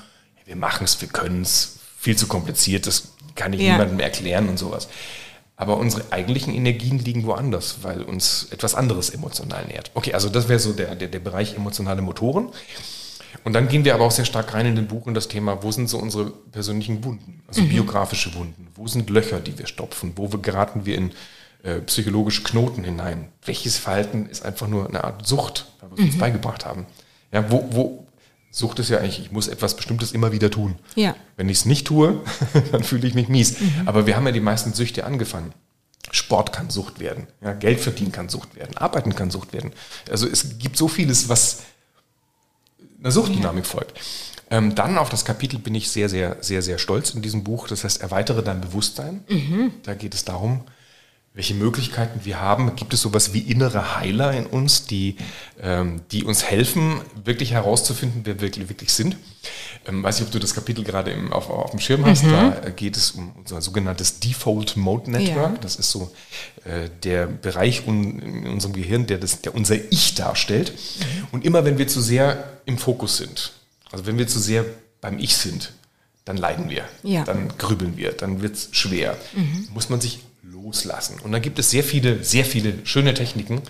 wir machen es, wir können es, viel zu kompliziert, das kann ich ja. niemandem erklären und sowas. Aber unsere eigentlichen Energien liegen woanders, weil uns etwas anderes emotional nährt. Okay, also das wäre so der, der, der Bereich emotionale Motoren. Und dann gehen wir aber auch sehr stark rein in den Buch in das Thema, wo sind so unsere persönlichen Wunden, also mhm. biografische Wunden, wo sind Löcher, die wir stopfen, wo wir, geraten wir in äh, psychologische Knoten hinein. Welches Verhalten ist einfach nur eine Art Sucht, weil wir es mhm. uns beigebracht haben. Ja, wo, wo, Sucht ist ja eigentlich, ich muss etwas Bestimmtes immer wieder tun. Ja. Wenn ich es nicht tue, [laughs] dann fühle ich mich mies. Mhm. Aber wir haben ja die meisten Süchte angefangen. Sport kann Sucht werden. Ja, Geld verdienen kann Sucht werden. Arbeiten kann Sucht werden. Also es gibt so vieles, was einer Suchtdynamik ja. folgt. Ähm, dann auf das Kapitel bin ich sehr, sehr, sehr, sehr stolz in diesem Buch. Das heißt, erweitere dein Bewusstsein. Mhm. Da geht es darum, welche Möglichkeiten wir haben. Gibt es sowas wie innere Heiler in uns, die, ähm, die uns helfen, wirklich herauszufinden, wer wir wirklich, wirklich sind? Ähm, weiß nicht, ob du das Kapitel gerade im, auf, auf dem Schirm hast. Mhm. Da geht es um unser sogenanntes Default Mode Network. Ja. Das ist so äh, der Bereich un, in unserem Gehirn, der, das, der unser Ich darstellt. Mhm. Und immer wenn wir zu sehr im Fokus sind, also wenn wir zu sehr beim Ich sind, dann leiden wir, ja. dann grübeln wir, dann wird es schwer. Mhm. Muss man sich loslassen. Und da gibt es sehr viele, sehr viele schöne Techniken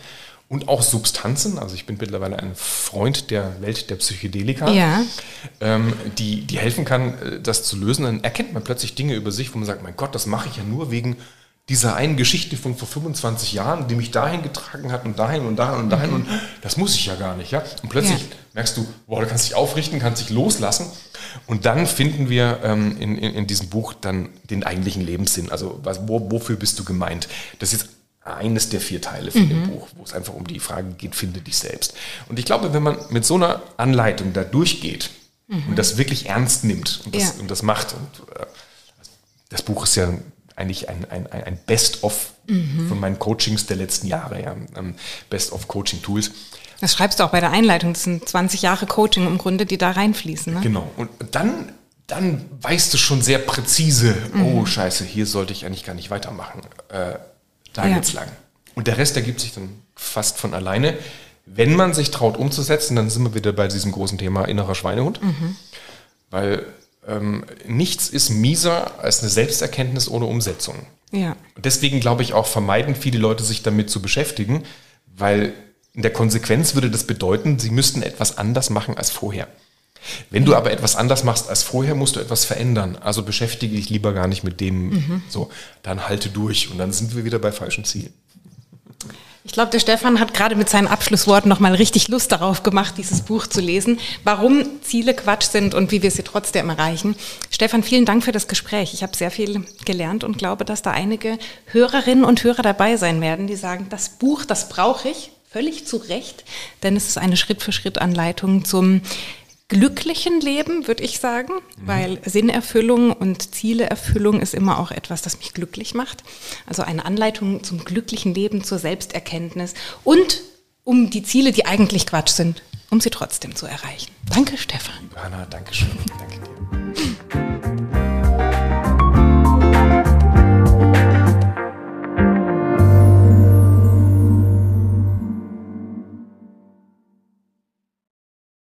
und auch Substanzen. Also ich bin mittlerweile ein Freund der Welt der Psychedelika, ja. ähm, die, die helfen kann, äh, das zu lösen. Dann erkennt man plötzlich Dinge über sich, wo man sagt, mein Gott, das mache ich ja nur wegen dieser einen Geschichte von vor 25 Jahren, die mich dahin getragen hat und dahin und dahin und dahin mhm. und das muss ich ja gar nicht, ja. Und plötzlich ja. merkst du, boah, du kannst dich aufrichten, kannst dich loslassen und dann finden wir ähm, in, in, in, diesem Buch dann den eigentlichen Lebenssinn. Also was, wo, wofür bist du gemeint? Das ist eines der vier Teile von mhm. dem Buch, wo es einfach um die Frage geht, finde dich selbst. Und ich glaube, wenn man mit so einer Anleitung da durchgeht mhm. und das wirklich ernst nimmt und das, ja. und das macht, und äh, das Buch ist ja eigentlich ein, ein, ein Best-of mhm. von meinen Coachings der letzten Jahre, ja, ähm, Best-of Coaching-Tools. Das schreibst du auch bei der Einleitung. Das sind 20 Jahre Coaching im Grunde, die da reinfließen. Ne? Genau. Und dann, dann weißt du schon sehr präzise, mhm. oh scheiße, hier sollte ich eigentlich gar nicht weitermachen. Äh, da ja. geht's lang. Und der Rest ergibt sich dann fast von alleine, wenn man sich traut umzusetzen, dann sind wir wieder bei diesem großen Thema innerer Schweinehund. Mhm. Weil ähm, nichts ist mieser als eine Selbsterkenntnis ohne Umsetzung. Ja. deswegen glaube ich auch, vermeiden viele Leute sich damit zu beschäftigen, weil in der Konsequenz würde das bedeuten, sie müssten etwas anders machen als vorher. Wenn du aber etwas anders machst als vorher, musst du etwas verändern. Also beschäftige dich lieber gar nicht mit dem, mhm. so, dann halte durch und dann sind wir wieder bei falschen Zielen. Ich glaube, der Stefan hat gerade mit seinen Abschlussworten nochmal richtig Lust darauf gemacht, dieses Buch zu lesen, warum Ziele Quatsch sind und wie wir sie trotzdem erreichen. Stefan, vielen Dank für das Gespräch. Ich habe sehr viel gelernt und glaube, dass da einige Hörerinnen und Hörer dabei sein werden, die sagen, das Buch, das brauche ich, völlig zu Recht, denn es ist eine Schritt-für-Schritt-Anleitung zum glücklichen Leben, würde ich sagen, mhm. weil Sinnerfüllung und Zieleerfüllung ist immer auch etwas, das mich glücklich macht. Also eine Anleitung zum glücklichen Leben, zur Selbsterkenntnis und um die Ziele, die eigentlich Quatsch sind, um sie trotzdem zu erreichen. Danke, Stefan. Hanna, danke schön. Danke dir.